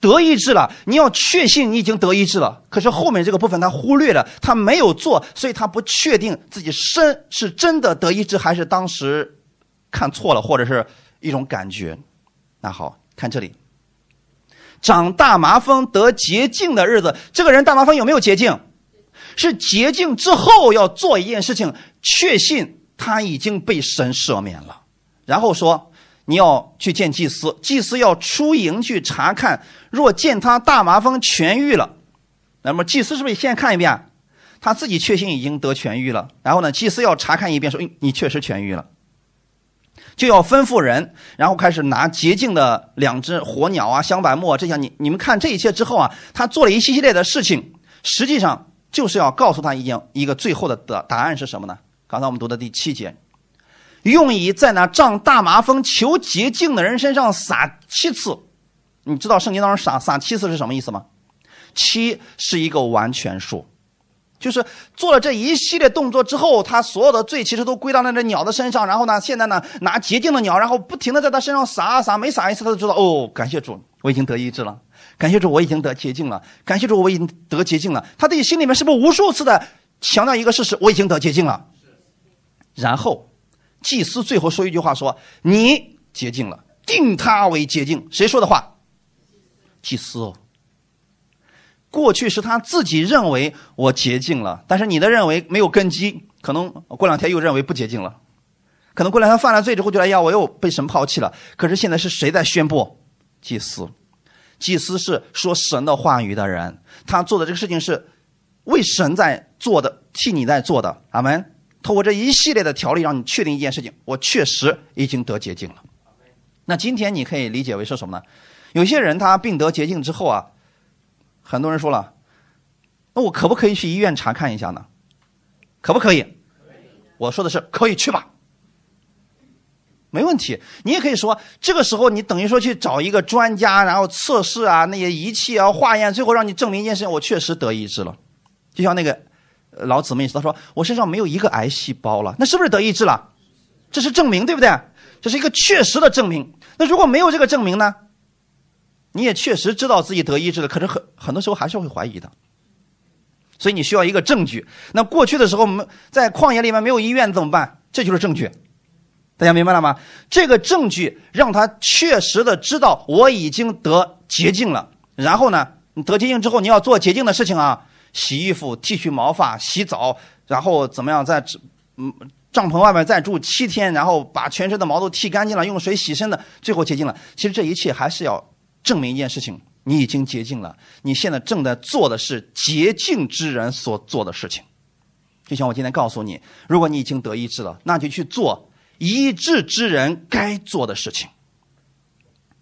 得医治了，你要确信你已经得医治了。可是后面这个部分他忽略了，他没有做，所以他不确定自己身是真的得医治，还是当时看错了，或者是一种感觉。那好看这里，长大麻风得洁净的日子，这个人大麻风有没有洁净？是洁净之后要做一件事情，确信他已经被神赦免了，然后说。你要去见祭司，祭司要出营去查看。若见他大麻风痊愈了，那么祭司是不是先看一遍？他自己确信已经得痊愈了。然后呢，祭司要查看一遍，说：“哎，你确实痊愈了。”就要吩咐人，然后开始拿洁净的两只火鸟啊、香柏木啊这些。你你们看这一切之后啊，他做了一系列的事情，实际上就是要告诉他一件一个最后的答答案是什么呢？刚才我们读的第七节。用以在那仗大麻风求捷径的人身上撒七次，你知道圣经当中撒撒七次是什么意思吗？七是一个完全数，就是做了这一系列动作之后，他所有的罪其实都归到那只鸟的身上。然后呢，现在呢拿洁净的鸟，然后不停的在他身上撒啊撒，每撒一次他就知道哦，感谢主，我已经得医治了；感谢主，我已经得洁净了；感谢主，我已经得洁净了。他自己心里面是不是无数次的强调一个事实：我已经得洁净了？然后。祭司最后说一句话：“说你洁净了，定他为洁净。”谁说的话？祭司。过去是他自己认为我洁净了，但是你的认为没有根基，可能过两天又认为不洁净了，可能过两天犯了罪之后觉得呀，我又被神抛弃了。可是现在是谁在宣布？祭司。祭司是说神的话语的人，他做的这个事情是为神在做的，替你在做的。阿门。通过这一系列的条例，让你确定一件事情：我确实已经得洁净了。那今天你可以理解为是什么呢？有些人他病得洁净之后啊，很多人说了，那我可不可以去医院查看一下呢？可不可以？我说的是可以去吧，没问题。你也可以说，这个时候你等于说去找一个专家，然后测试啊，那些仪器啊，化验，最后让你证明一件事情：我确实得医治了。就像那个。老姊妹，他说我身上没有一个癌细胞了，那是不是得医治了？这是证明，对不对？这是一个确实的证明。那如果没有这个证明呢？你也确实知道自己得医治了，可是很很多时候还是会怀疑的。所以你需要一个证据。那过去的时候，我们在旷野里面没有医院怎么办？这就是证据。大家明白了吗？这个证据让他确实的知道我已经得洁净了。然后呢，你得洁净之后，你要做洁净的事情啊。洗衣服、剃去毛发、洗澡，然后怎么样，在嗯帐篷外面再住七天，然后把全身的毛都剃干净了，用水洗身的，最后洁净了。其实这一切还是要证明一件事情：你已经洁净了。你现在正在做的是洁净之人所做的事情。就像我今天告诉你，如果你已经得医治了，那就去做医治之人该做的事情。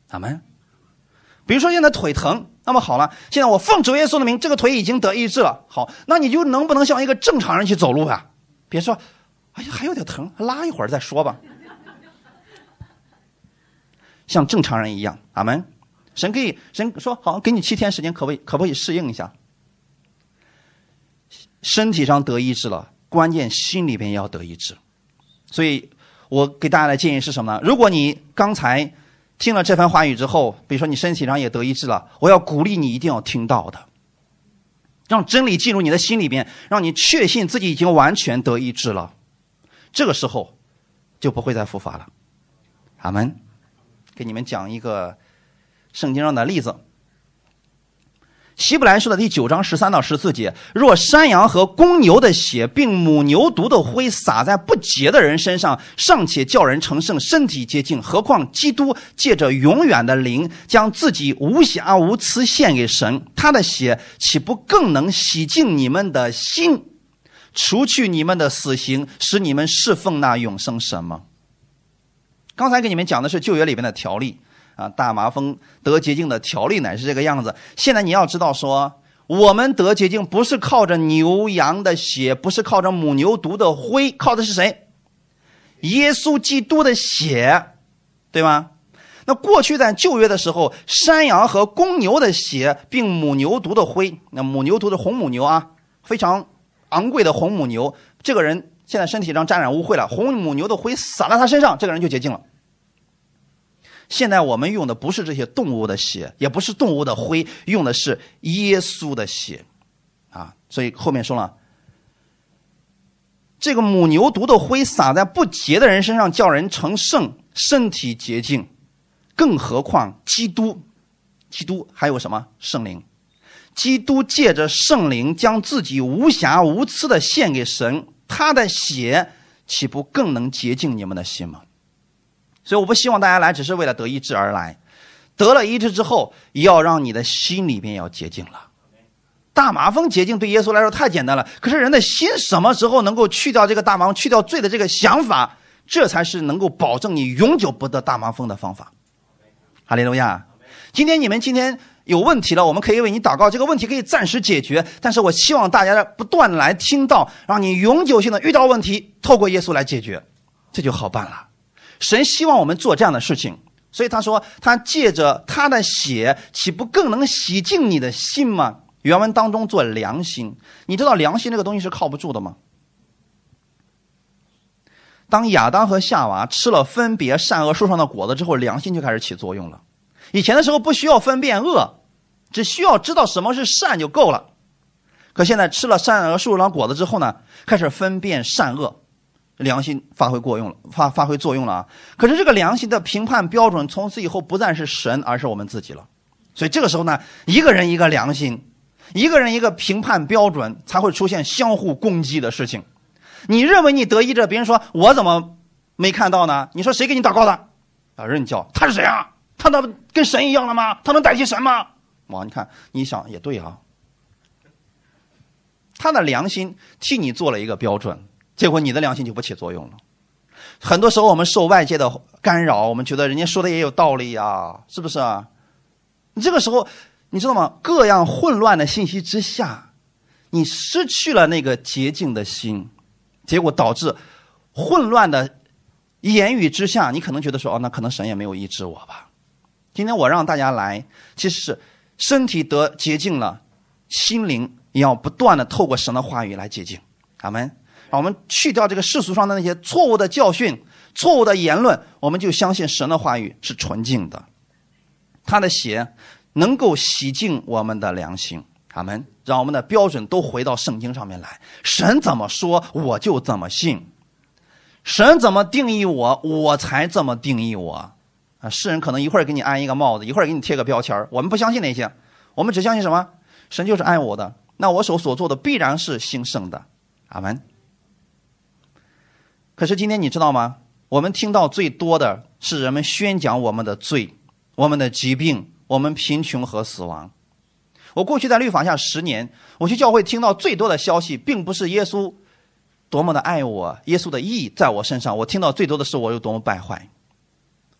阿门。比如说现在腿疼，那么好了，现在我奉主耶稣的名，这个腿已经得医治了。好，那你就能不能像一个正常人去走路呀？别说，哎呀还有点疼，拉一会儿再说吧。像正常人一样，阿门。神可以，神说好，给你七天时间，可不可以？可不可以适应一下？身体上得医治了，关键心里边也要得医治。所以我给大家的建议是什么呢？如果你刚才。听了这番话语之后，比如说你身体上也得医治了，我要鼓励你一定要听到的，让真理进入你的心里边，让你确信自己已经完全得医治了，这个时候就不会再复发了。阿门。给你们讲一个圣经上的例子。希伯来书的第九章十三到十四节：若山羊和公牛的血，并母牛犊的灰洒在不洁的人身上，尚且叫人成圣，身体洁净，何况基督借着永远的灵，将自己无瑕无疵献给神，他的血岂不更能洗净你们的心，除去你们的死刑，使你们侍奉那永生神吗？刚才给你们讲的是旧约里面的条例。啊，大麻风得洁净的条例乃是这个样子。现在你要知道，说我们得洁净不是靠着牛羊的血，不是靠着母牛犊的灰，靠的是谁？耶稣基督的血，对吗？那过去在旧约的时候，山羊和公牛的血，并母牛犊的灰，那母牛犊的红母牛啊，非常昂贵的红母牛，这个人现在身体上沾染污秽了，红母牛的灰洒在他身上，这个人就洁净了。现在我们用的不是这些动物的血，也不是动物的灰，用的是耶稣的血，啊，所以后面说了，这个母牛犊的灰撒在不洁的人身上，叫人成圣，身体洁净，更何况基督，基督还有什么圣灵？基督借着圣灵将自己无瑕无疵的献给神，他的血岂不更能洁净你们的心吗？所以我不希望大家来只是为了得医治而来，得了医治之后，要让你的心里面要洁净了。大麻风洁净对耶稣来说太简单了，可是人的心什么时候能够去掉这个大麻、去掉罪的这个想法，这才是能够保证你永久不得大麻风的方法。哈利路亚！今天你们今天有问题了，我们可以为你祷告，这个问题可以暂时解决。但是我希望大家不断来听到，让你永久性的遇到问题，透过耶稣来解决，这就好办了。神希望我们做这样的事情，所以他说：“他借着他的血，岂不更能洗净你的心吗？”原文当中做良心，你知道良心这个东西是靠不住的吗？当亚当和夏娃吃了分别善恶树上的果子之后，良心就开始起作用了。以前的时候不需要分辨恶，只需要知道什么是善就够了。可现在吃了善恶树上的果子之后呢，开始分辨善恶。良心发挥过用了，发发挥作用了啊！可是这个良心的评判标准从此以后不再是神，而是我们自己了。所以这个时候呢，一个人一个良心，一个人一个评判标准，才会出现相互攻击的事情。你认为你得意着，别人说我怎么没看到呢？你说谁给你祷告的？啊，任教，他是谁啊？他能跟神一样了吗？他能代替神吗？哇，你看，你想也对啊，他的良心替你做了一个标准。结果你的良心就不起作用了。很多时候我们受外界的干扰，我们觉得人家说的也有道理呀，是不是啊？你这个时候你知道吗？各样混乱的信息之下，你失去了那个洁净的心，结果导致混乱的言语之下，你可能觉得说哦，那可能神也没有医治我吧。今天我让大家来，其实是身体得洁净了，心灵也要不断的透过神的话语来洁净。阿门。我们去掉这个世俗上的那些错误的教训、错误的言论，我们就相信神的话语是纯净的，他的血能够洗净我们的良心。阿门。让我们的标准都回到圣经上面来，神怎么说我就怎么信，神怎么定义我，我才这么定义我。啊，世人可能一会儿给你安一个帽子，一会儿给你贴个标签我们不相信那些，我们只相信什么？神就是爱我的，那我所所做的必然是兴盛的。阿门。可是今天你知道吗？我们听到最多的是人们宣讲我们的罪、我们的疾病、我们贫穷和死亡。我过去在律法下十年，我去教会听到最多的消息，并不是耶稣多么的爱我，耶稣的意义在我身上。我听到最多的是我有多么败坏。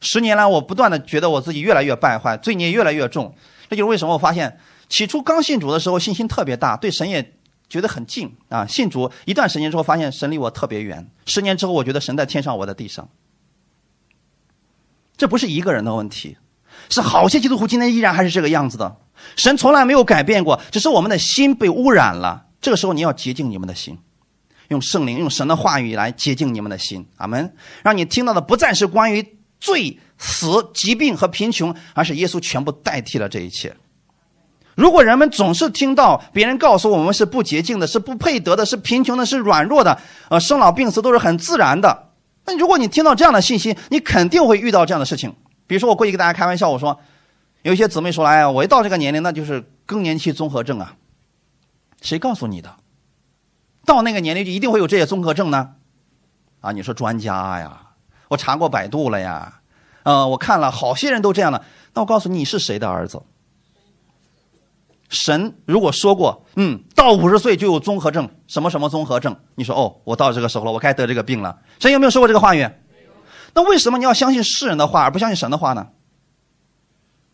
十年来，我不断的觉得我自己越来越败坏，罪孽越来越重。这就是为什么我发现，起初刚信主的时候信心特别大，对神也觉得很近啊。信主一段时间之后，发现神离我特别远。十年之后，我觉得神在天上，我在地上。这不是一个人的问题，是好些基督徒今天依然还是这个样子的。神从来没有改变过，只是我们的心被污染了。这个时候，你要洁净你们的心，用圣灵、用神的话语来洁净你们的心。阿门。让你听到的不再是关于罪、死、疾病和贫穷，而是耶稣全部代替了这一切。如果人们总是听到别人告诉我们是不洁净的、是不配得的、是贫穷的、是软弱的，呃，生老病死都是很自然的。那如果你听到这样的信息，你肯定会遇到这样的事情。比如说，我过去跟大家开玩笑，我说，有些姊妹说：“哎呀，我一到这个年龄，那就是更年期综合症啊。”谁告诉你的？到那个年龄就一定会有这些综合症呢？啊，你说专家呀，我查过百度了呀，呃，我看了好些人都这样的。那我告诉你，你是谁的儿子？神如果说过，嗯，到五十岁就有综合症，什么什么综合症？你说哦，我到这个时候了，我该得这个病了。神有没有说过这个话语？那为什么你要相信世人的话而不相信神的话呢？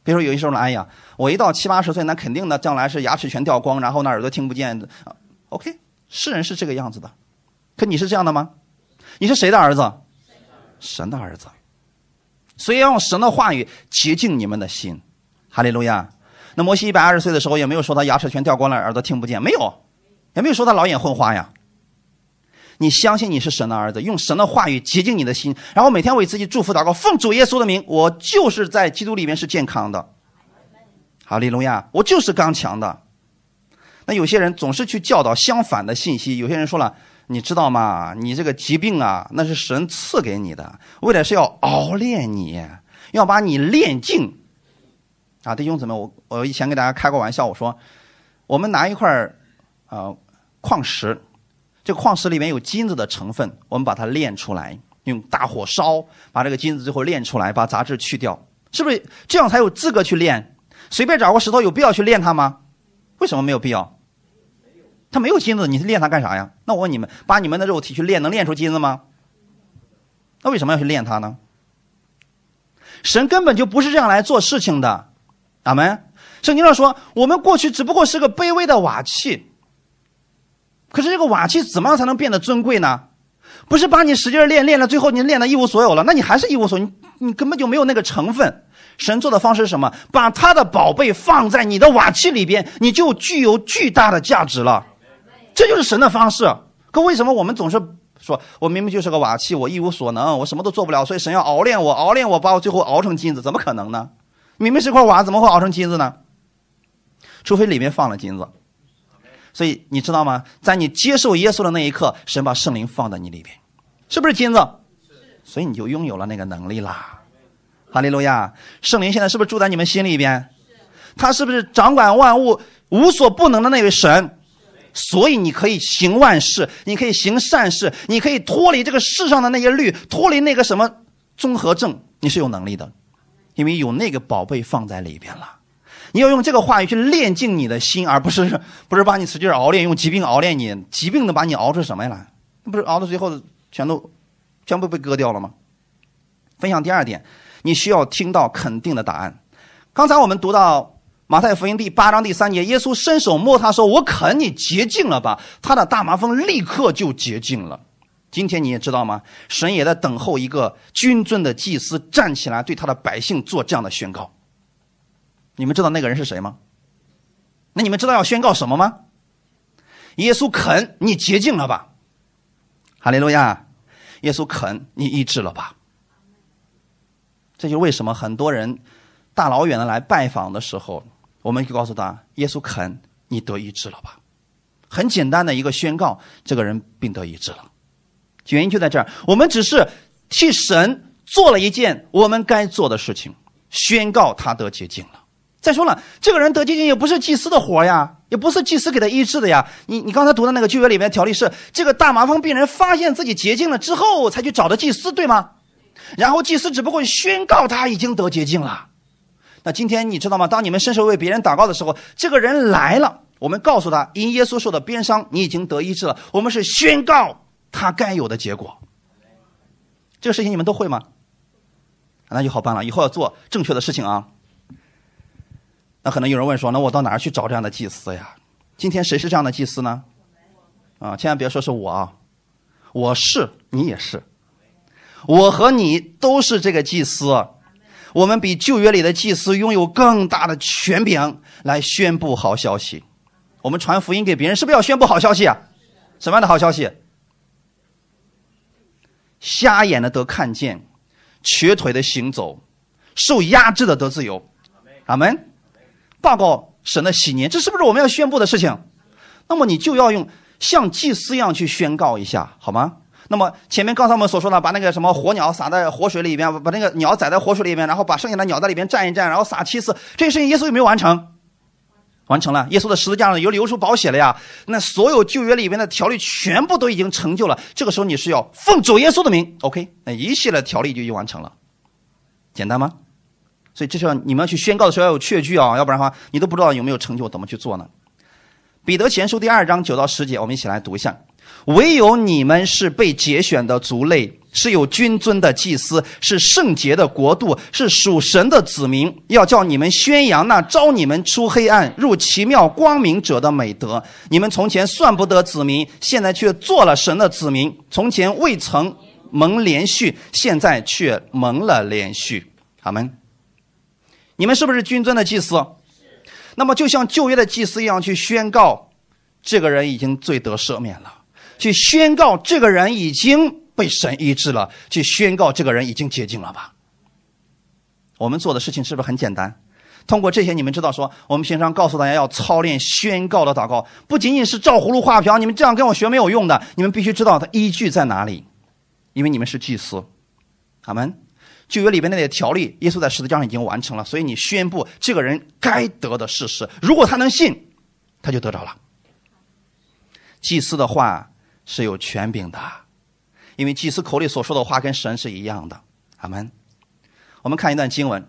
比如说有些时候呢，哎呀，我一到七八十岁，那肯定的，将来是牙齿全掉光，然后呢耳朵听不见。OK，世人是这个样子的，可你是这样的吗？你是谁的儿子？神的儿子。所以要用神的话语洁净你们的心。哈利路亚。那摩西一百二十岁的时候，也没有说他牙齿全掉光了，耳朵听不见，没有，也没有说他老眼昏花呀。你相信你是神的儿子，用神的话语洁净你的心，然后每天为自己祝福祷告，奉主耶稣的名，我就是在基督里面是健康的。好，李龙亚，我就是刚强的。那有些人总是去教导相反的信息，有些人说了，你知道吗？你这个疾病啊，那是神赐给你的，为的是要熬炼你，要把你炼净。啊，弟兄姊妹，我我以前给大家开过玩笑，我说，我们拿一块儿啊矿石，这个矿石里面有金子的成分，我们把它炼出来，用大火烧，把这个金子最后炼出来，把杂质去掉，是不是这样才有资格去炼？随便找个石头有必要去炼它吗？为什么没有必要？它没有金子，你炼它干啥呀？那我问你们，把你们的肉体去炼，能炼出金子吗？那为什么要去炼它呢？神根本就不是这样来做事情的。阿门。圣经上说，我们过去只不过是个卑微的瓦器。可是这个瓦器怎么样才能变得尊贵呢？不是把你使劲练练了，最后你练的一无所有了，那你还是一无所有，你你根本就没有那个成分。神做的方式是什么？把他的宝贝放在你的瓦器里边，你就具有巨大的价值了。这就是神的方式。可为什么我们总是说，我明明就是个瓦器，我一无所能，我什么都做不了，所以神要熬炼我，熬炼我，把我最后熬成金子？怎么可能呢？明明是块瓦，怎么会熬成金子呢？除非里面放了金子。所以你知道吗？在你接受耶稣的那一刻，神把圣灵放在你里边，是不是金子？所以你就拥有了那个能力啦。哈利路亚！圣灵现在是不是住在你们心里边？他是不是掌管万物、无所不能的那位神？所以你可以行万事，你可以行善事，你可以脱离这个世上的那些律，脱离那个什么综合症，你是有能力的。因为有那个宝贝放在里边了，你要用这个话语去炼净你的心，而不是 不是把你使劲熬炼，用疾病熬炼你，疾病能把你熬出什么来？那不是熬到最后全都全部被割掉了吗？分享第二点，你需要听到肯定的答案。刚才我们读到马太福音第八章第三节，耶稣伸手摸他说：“我肯你洁净了吧。”他的大麻风立刻就洁净了。今天你也知道吗？神也在等候一个君尊的祭司站起来，对他的百姓做这样的宣告。你们知道那个人是谁吗？那你们知道要宣告什么吗？耶稣肯你洁净了吧？哈利路亚！耶稣肯你医治了吧？这就为什么很多人大老远的来拜访的时候，我们就告诉他：耶稣肯你得医治了吧？很简单的一个宣告，这个人病得医治了。原因就在这儿，我们只是替神做了一件我们该做的事情，宣告他得洁净了。再说了，这个人得洁净也不是祭司的活呀，也不是祭司给他医治的呀。你你刚才读的那个旧约里面条例是，这个大麻风病人发现自己洁净了之后，才去找的祭司，对吗？然后祭司只不过宣告他已经得洁净了。那今天你知道吗？当你们伸手为别人祷告的时候，这个人来了，我们告诉他，因耶稣受的鞭伤，你已经得医治了。我们是宣告。他该有的结果。这个事情你们都会吗？那就好办了，以后要做正确的事情啊。那可能有人问说：“那我到哪儿去找这样的祭司呀？”今天谁是这样的祭司呢？啊，千万别说是我啊，我是，你也是，我和你都是这个祭司。我们比旧约里的祭司拥有更大的权柄来宣布好消息。我们传福音给别人，是不是要宣布好消息啊？什么样的好消息？瞎眼的得看见，瘸腿的行走，受压制的得自由。阿门。报告神的喜年，这是不是我们要宣布的事情？那么你就要用像祭司一样去宣告一下，好吗？那么前面刚才我们所说的，把那个什么火鸟撒在活水里边，把那个鸟宰在活水里边，然后把剩下的鸟在里边站一站，然后撒七次，这些事情耶稣有没有完成？完成了，耶稣的十字架上有流出宝血了呀。那所有旧约里边的条例全部都已经成就了。这个时候你是要奉主耶稣的名，OK？那一系列条例就已经完成了，简单吗？所以这时候你们要去宣告的时候要有确据啊，要不然的话你都不知道有没有成就，怎么去做呢？彼得前书第二章九到十节，我们一起来读一下。唯有你们是被节选的族类，是有君尊的祭司，是圣洁的国度，是属神的子民。要叫你们宣扬那招你们出黑暗入奇妙光明者的美德。你们从前算不得子民，现在却做了神的子民；从前未曾蒙连续，现在却蒙了连续。阿门。你们是不是君尊的祭司？那么就像旧约的祭司一样，去宣告这个人已经罪得赦免了。去宣告这个人已经被神医治了，去宣告这个人已经洁净了吧？我们做的事情是不是很简单？通过这些，你们知道说，我们平常告诉大家要操练宣告的祷告，不仅仅是照葫芦画瓢，你们这样跟我学没有用的。你们必须知道它依据在哪里，因为你们是祭司。阿门。旧约里边那些条例，耶稣在十字架上已经完成了，所以你宣布这个人该得的事实，如果他能信，他就得着了。祭司的话。是有权柄的，因为祭司口里所说的话跟神是一样的。阿门。我们看一段经文，《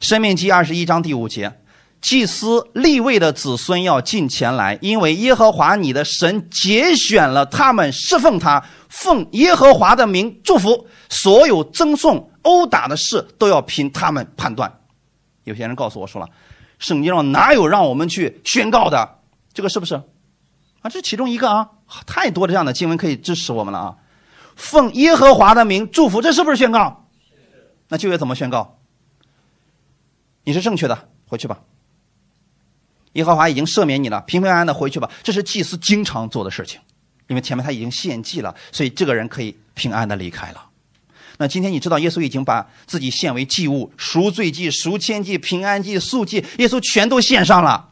生命记》二十一章第五节：祭司立位的子孙要进前来，因为耶和华你的神节选了他们，侍奉他，奉耶和华的名祝福。所有赠送、殴打的事都要凭他们判断。有些人告诉我说了，圣经上哪有让我们去宣告的？这个是不是？啊，这是其中一个啊。太多的这样的经文可以支持我们了啊！奉耶和华的名祝福，这是不是宣告？那就业怎么宣告？你是正确的，回去吧。耶和华已经赦免你了，平平安安的回去吧。这是祭司经常做的事情，因为前面他已经献祭了，所以这个人可以平安的离开了。那今天你知道，耶稣已经把自己献为祭物，赎罪祭、赎愆祭、平安祭、素祭，耶稣全都献上了。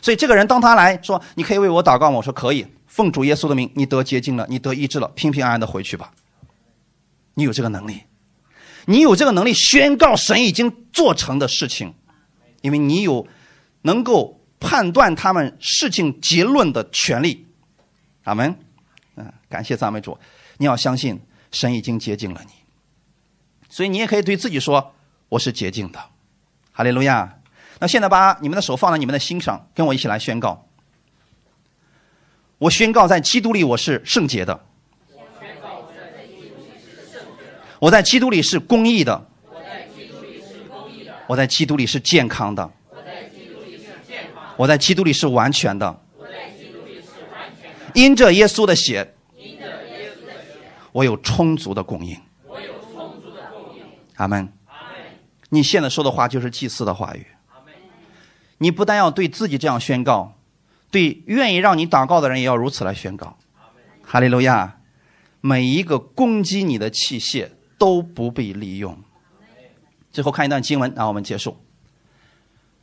所以这个人当他来说，你可以为我祷告吗？我说可以。奉主耶稣的名，你得洁净了，你得医治了，平平安安的回去吧。你有这个能力，你有这个能力宣告神已经做成的事情，因为你有能够判断他们事情结论的权利。阿门。嗯，感谢赞美主。你要相信神已经洁净了你，所以你也可以对自己说：“我是洁净的。”哈利路亚。那现在把你们的手放在你们的心上，跟我一起来宣告。我宣告，在基督里我是圣洁的。我在基督里是公义的。我在基督里是健康的。我在基督里是完全的。因着耶稣的血，我有充足的供应。阿门。你现在说的话就是祭祀的话语。你不但要对自己这样宣告。对愿意让你祷告的人，也要如此来宣告。哈利路亚！每一个攻击你的器械都不被利用。最后看一段经文，然后我们结束。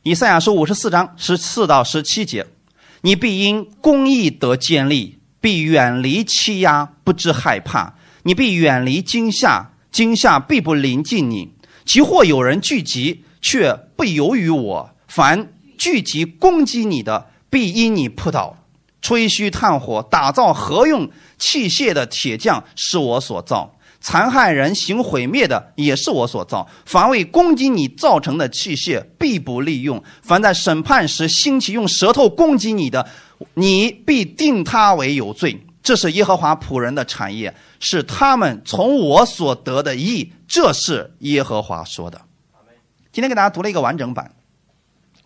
以赛亚书五十四章十四到十七节：你必因公义得建立，必远离欺压，不知害怕；你必远离惊吓，惊吓必不临近你。即或有人聚集，却不由于我；凡聚集攻击你的，必因你扑倒，吹嘘炭火，打造合用器械的铁匠是我所造；残害人、行毁灭的也是我所造。凡为攻击你造成的器械，必不利用；凡在审判时兴起用舌头攻击你的，你必定他为有罪。这是耶和华仆人的产业，是他们从我所得的义。这是耶和华说的。今天给大家读了一个完整版。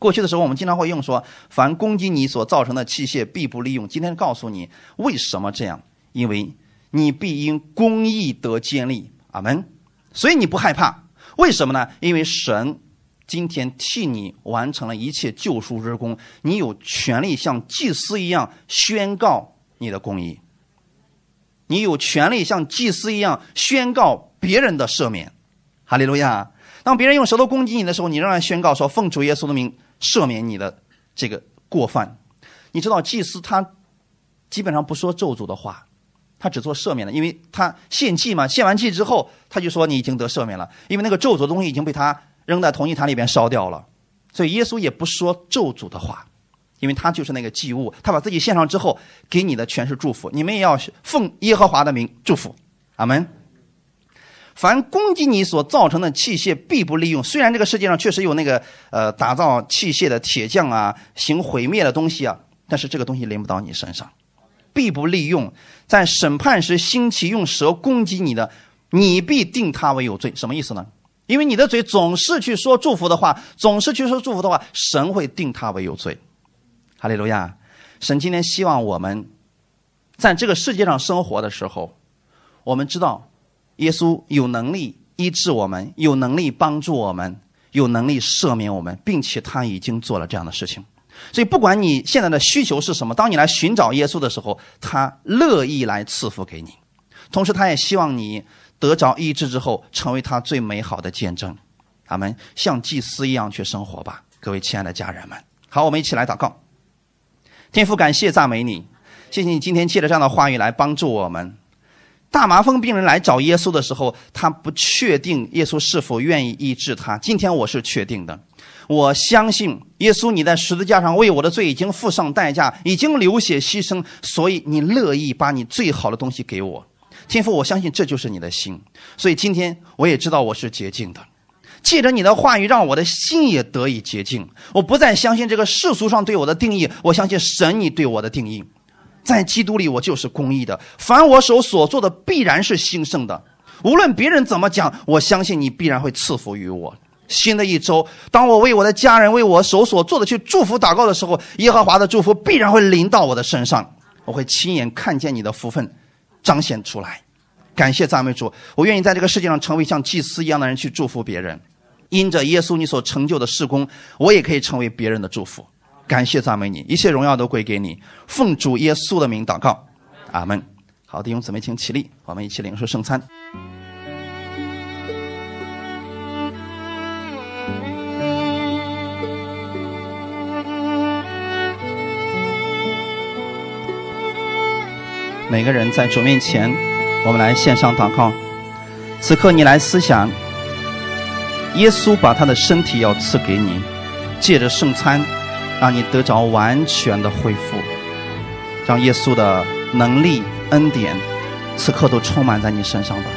过去的时候，我们经常会用说：“凡攻击你所造成的器械，必不利用。”今天告诉你为什么这样，因为你必因公义得建立。阿门。所以你不害怕，为什么呢？因为神今天替你完成了一切救赎之功，你有权利像祭司一样宣告你的公义。你有权利像祭司一样宣告别人的赦免，哈利路亚！当别人用舌头攻击你的时候，你仍然宣告说：“奉主耶稣的名赦免你的这个过犯。”你知道祭司他基本上不说咒诅的话，他只做赦免的，因为他献祭嘛，献完祭之后他就说你已经得赦免了，因为那个咒诅的东西已经被他扔在同一坛里边烧掉了，所以耶稣也不说咒诅的话。因为他就是那个祭物，他把自己献上之后，给你的全是祝福。你们也要奉耶和华的名祝福，阿门。凡攻击你所造成的器械，必不利用。虽然这个世界上确实有那个呃打造器械的铁匠啊，行毁灭的东西啊，但是这个东西临不到你身上，必不利用。在审判时兴起用蛇攻击你的，你必定他为有罪。什么意思呢？因为你的嘴总是去说祝福的话，总是去说祝福的话，神会定他为有罪。哈利路亚！神今天希望我们在这个世界上生活的时候，我们知道耶稣有能力医治我们，有能力帮助我们，有能力赦免我们，并且他已经做了这样的事情。所以，不管你现在的需求是什么，当你来寻找耶稣的时候，他乐意来赐福给你。同时，他也希望你得着医治之后，成为他最美好的见证。咱们！像祭司一样去生活吧，各位亲爱的家人们。好，我们一起来祷告。天父，感谢赞美你，谢谢你今天借着这样的话语来帮助我们。大麻风病人来找耶稣的时候，他不确定耶稣是否愿意医治他。今天我是确定的，我相信耶稣，你在十字架上为我的罪已经付上代价，已经流血牺牲，所以你乐意把你最好的东西给我。天父，我相信这就是你的心，所以今天我也知道我是洁净的。借着你的话语，让我的心也得以洁净。我不再相信这个世俗上对我的定义，我相信神你对我的定义。在基督里，我就是公义的。凡我手所做的，必然是兴盛的。无论别人怎么讲，我相信你必然会赐福于我。新的一周，当我为我的家人、为我手所做的去祝福祷告的时候，耶和华的祝福必然会临到我的身上。我会亲眼看见你的福分彰显出来。感谢赞美主，我愿意在这个世界上成为像祭司一样的人去祝福别人。因着耶稣你所成就的事工，我也可以成为别人的祝福。感谢赞美你，一切荣耀都归给你。奉主耶稣的名祷告，阿门。好，弟兄姊妹，请起立，我们一起领受圣餐。每个人在主面前，我们来献上祷告。此刻你来思想。耶稣把他的身体要赐给你，借着圣餐，让你得着完全的恢复，让耶稣的能力、恩典，此刻都充满在你身上吧。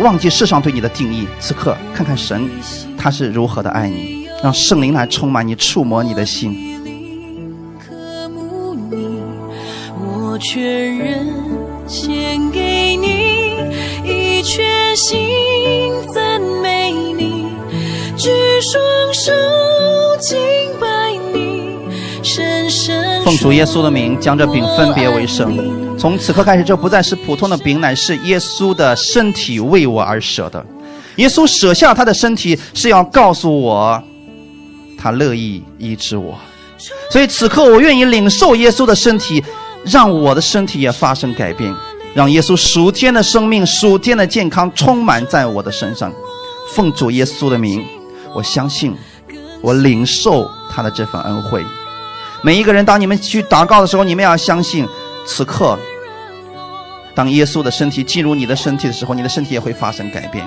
忘记世上对你的定义，此刻看看神，他是如何的爱你，让圣灵来充满你，触摸你的心。我全人献给你，一全心主耶稣的名，将这饼分别为圣。从此刻开始，这不再是普通的饼，乃是耶稣的身体为我而舍的。耶稣舍下他的身体，是要告诉我，他乐意医治我。所以此刻，我愿意领受耶稣的身体，让我的身体也发生改变，让耶稣属天的生命、属天的健康充满在我的身上。奉主耶稣的名。我相信，我领受他的这份恩惠。每一个人，当你们去祷告的时候，你们要相信，此刻，当耶稣的身体进入你的身体的时候，你的身体也会发生改变。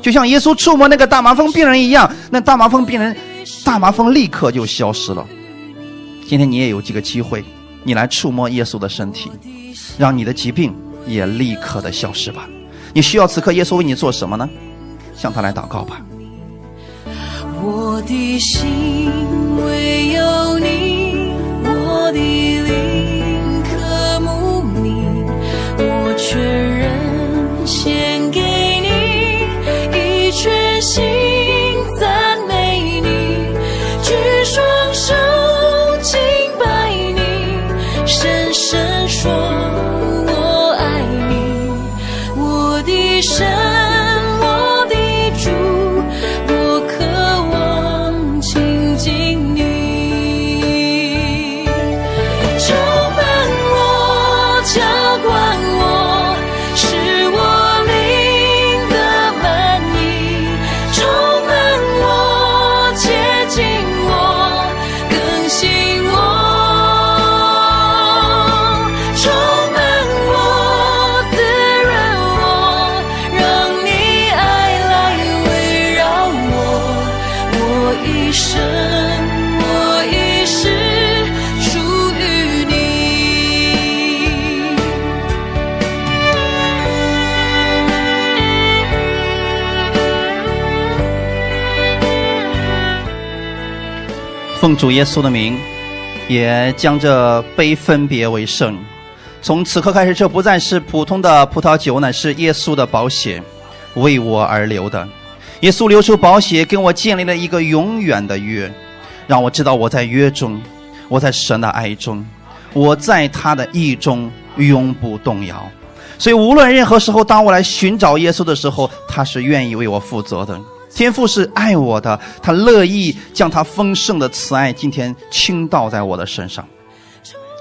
就像耶稣触摸那个大麻风病人一样，那大麻风病人，大麻风立刻就消失了。今天你也有这个机会，你来触摸耶稣的身体，让你的疾病也立刻的消失吧。你需要此刻耶稣为你做什么呢？向他来祷告吧。我的心唯有你，我的灵渴慕你，全人献给你，一全心主耶稣的名，也将这杯分别为圣。从此刻开始，这不再是普通的葡萄酒，乃是耶稣的宝血，为我而流的。耶稣流出宝血，跟我建立了一个永远的约，让我知道我在约中，我在神的爱中，我在他的意中永不动摇。所以，无论任何时候，当我来寻找耶稣的时候，他是愿意为我负责的。天父是爱我的，他乐意将他丰盛的慈爱今天倾倒在我的身上。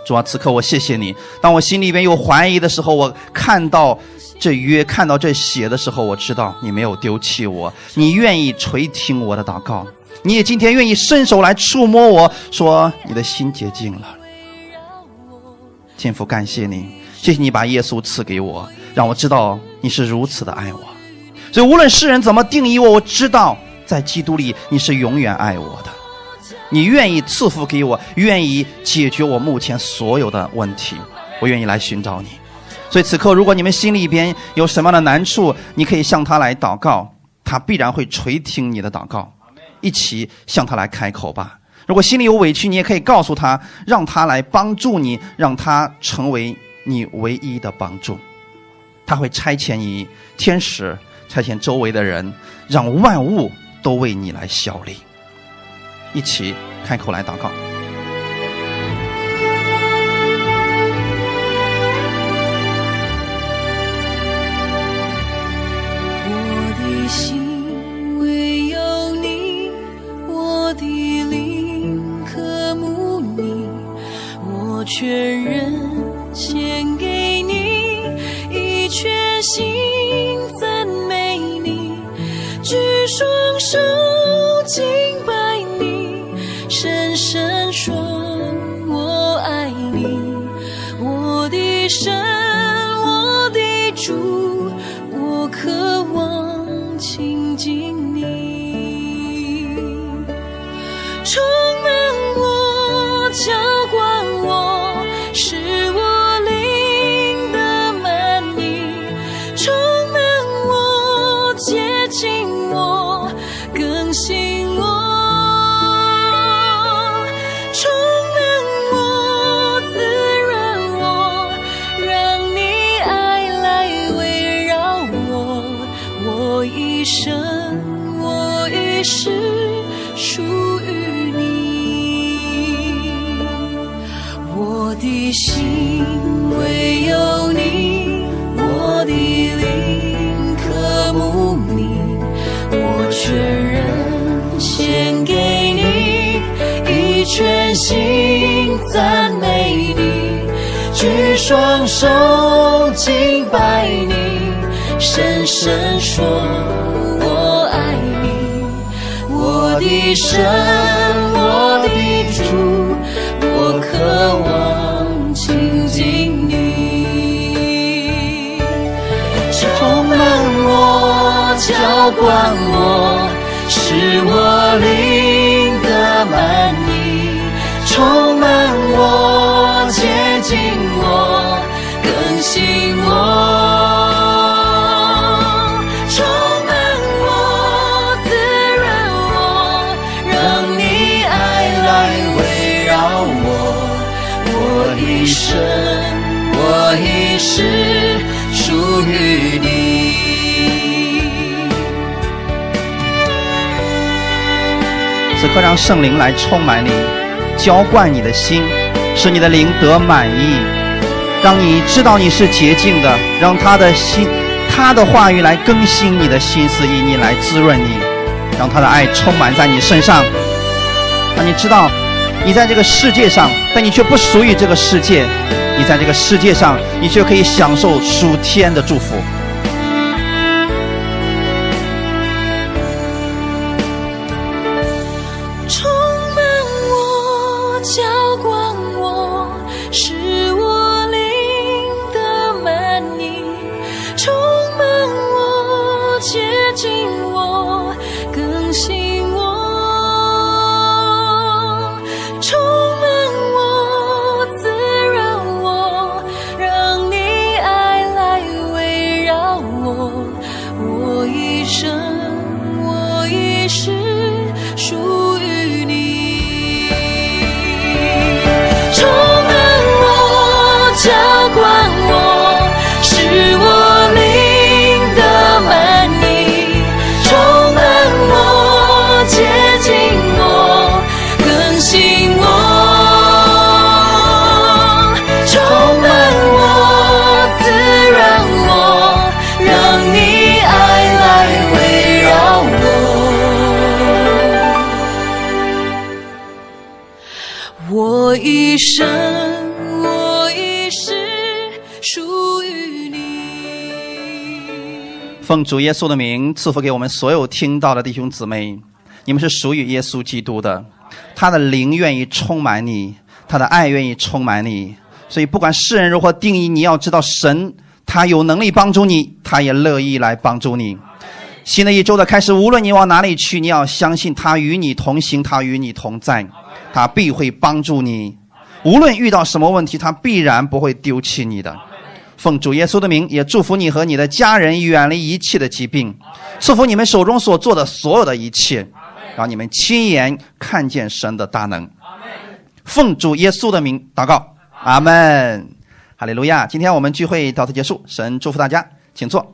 主啊，此刻我谢谢你。当我心里边有怀疑的时候，我看到这约，看到这血的时候，我知道你没有丢弃我，你愿意垂听我的祷告，你也今天愿意伸手来触摸我，说你的心洁净了。天父，感谢你，谢谢你把耶稣赐给我，让我知道你是如此的爱我。所以无论世人怎么定义我，我知道在基督里你是永远爱我的，你愿意赐福给我，愿意解决我目前所有的问题，我愿意来寻找你。所以此刻，如果你们心里边有什么样的难处，你可以向他来祷告，他必然会垂听你的祷告。一起向他来开口吧。如果心里有委屈，你也可以告诉他，让他来帮助你，让他成为你唯一的帮助。他会差遣你天使，差遣周围的人，让万物都为你来效力。一起开口来祷告。我的心唯有你，我的灵渴慕你，我全人献给你，一全心，双手敬拜你，深深说我爱你，我的神，我的主。我渴赞美你，举双手敬拜你，深深说我爱你，我的神，我的主，我渴望亲近你，充满我，浇灌我，此刻让圣灵来充满你，浇灌你的心，使你的灵得满意，让你知道你是洁净的，让他的心，他的话语来更新你的心思意念，来滋润你，让他的爱充满在你身上，让你知道你在这个世界上，但你却不属于这个世界，你在这个世界上，你却可以享受属天的祝福。奉主耶稣的名，赐福给我们所有听到的弟兄姊妹，你们是属于耶稣基督的，他的灵愿意充满你，他的爱愿意充满你。所以，不管世人如何定义，你要知道神他有能力帮助你，他也乐意来帮助你。新的一周的开始，无论你往哪里去，你要相信他与你同行，他与你同在，他必会帮助你。无论遇到什么问题，他必然不会丢弃你的。奉主耶稣的名，也祝福你和你的家人远离一切的疾病，祝福你们手中所做的所有的一切，让你们亲眼看见神的大能。奉主耶稣的名祷告，阿门，哈利路亚。今天我们聚会到此结束，神祝福大家，请坐。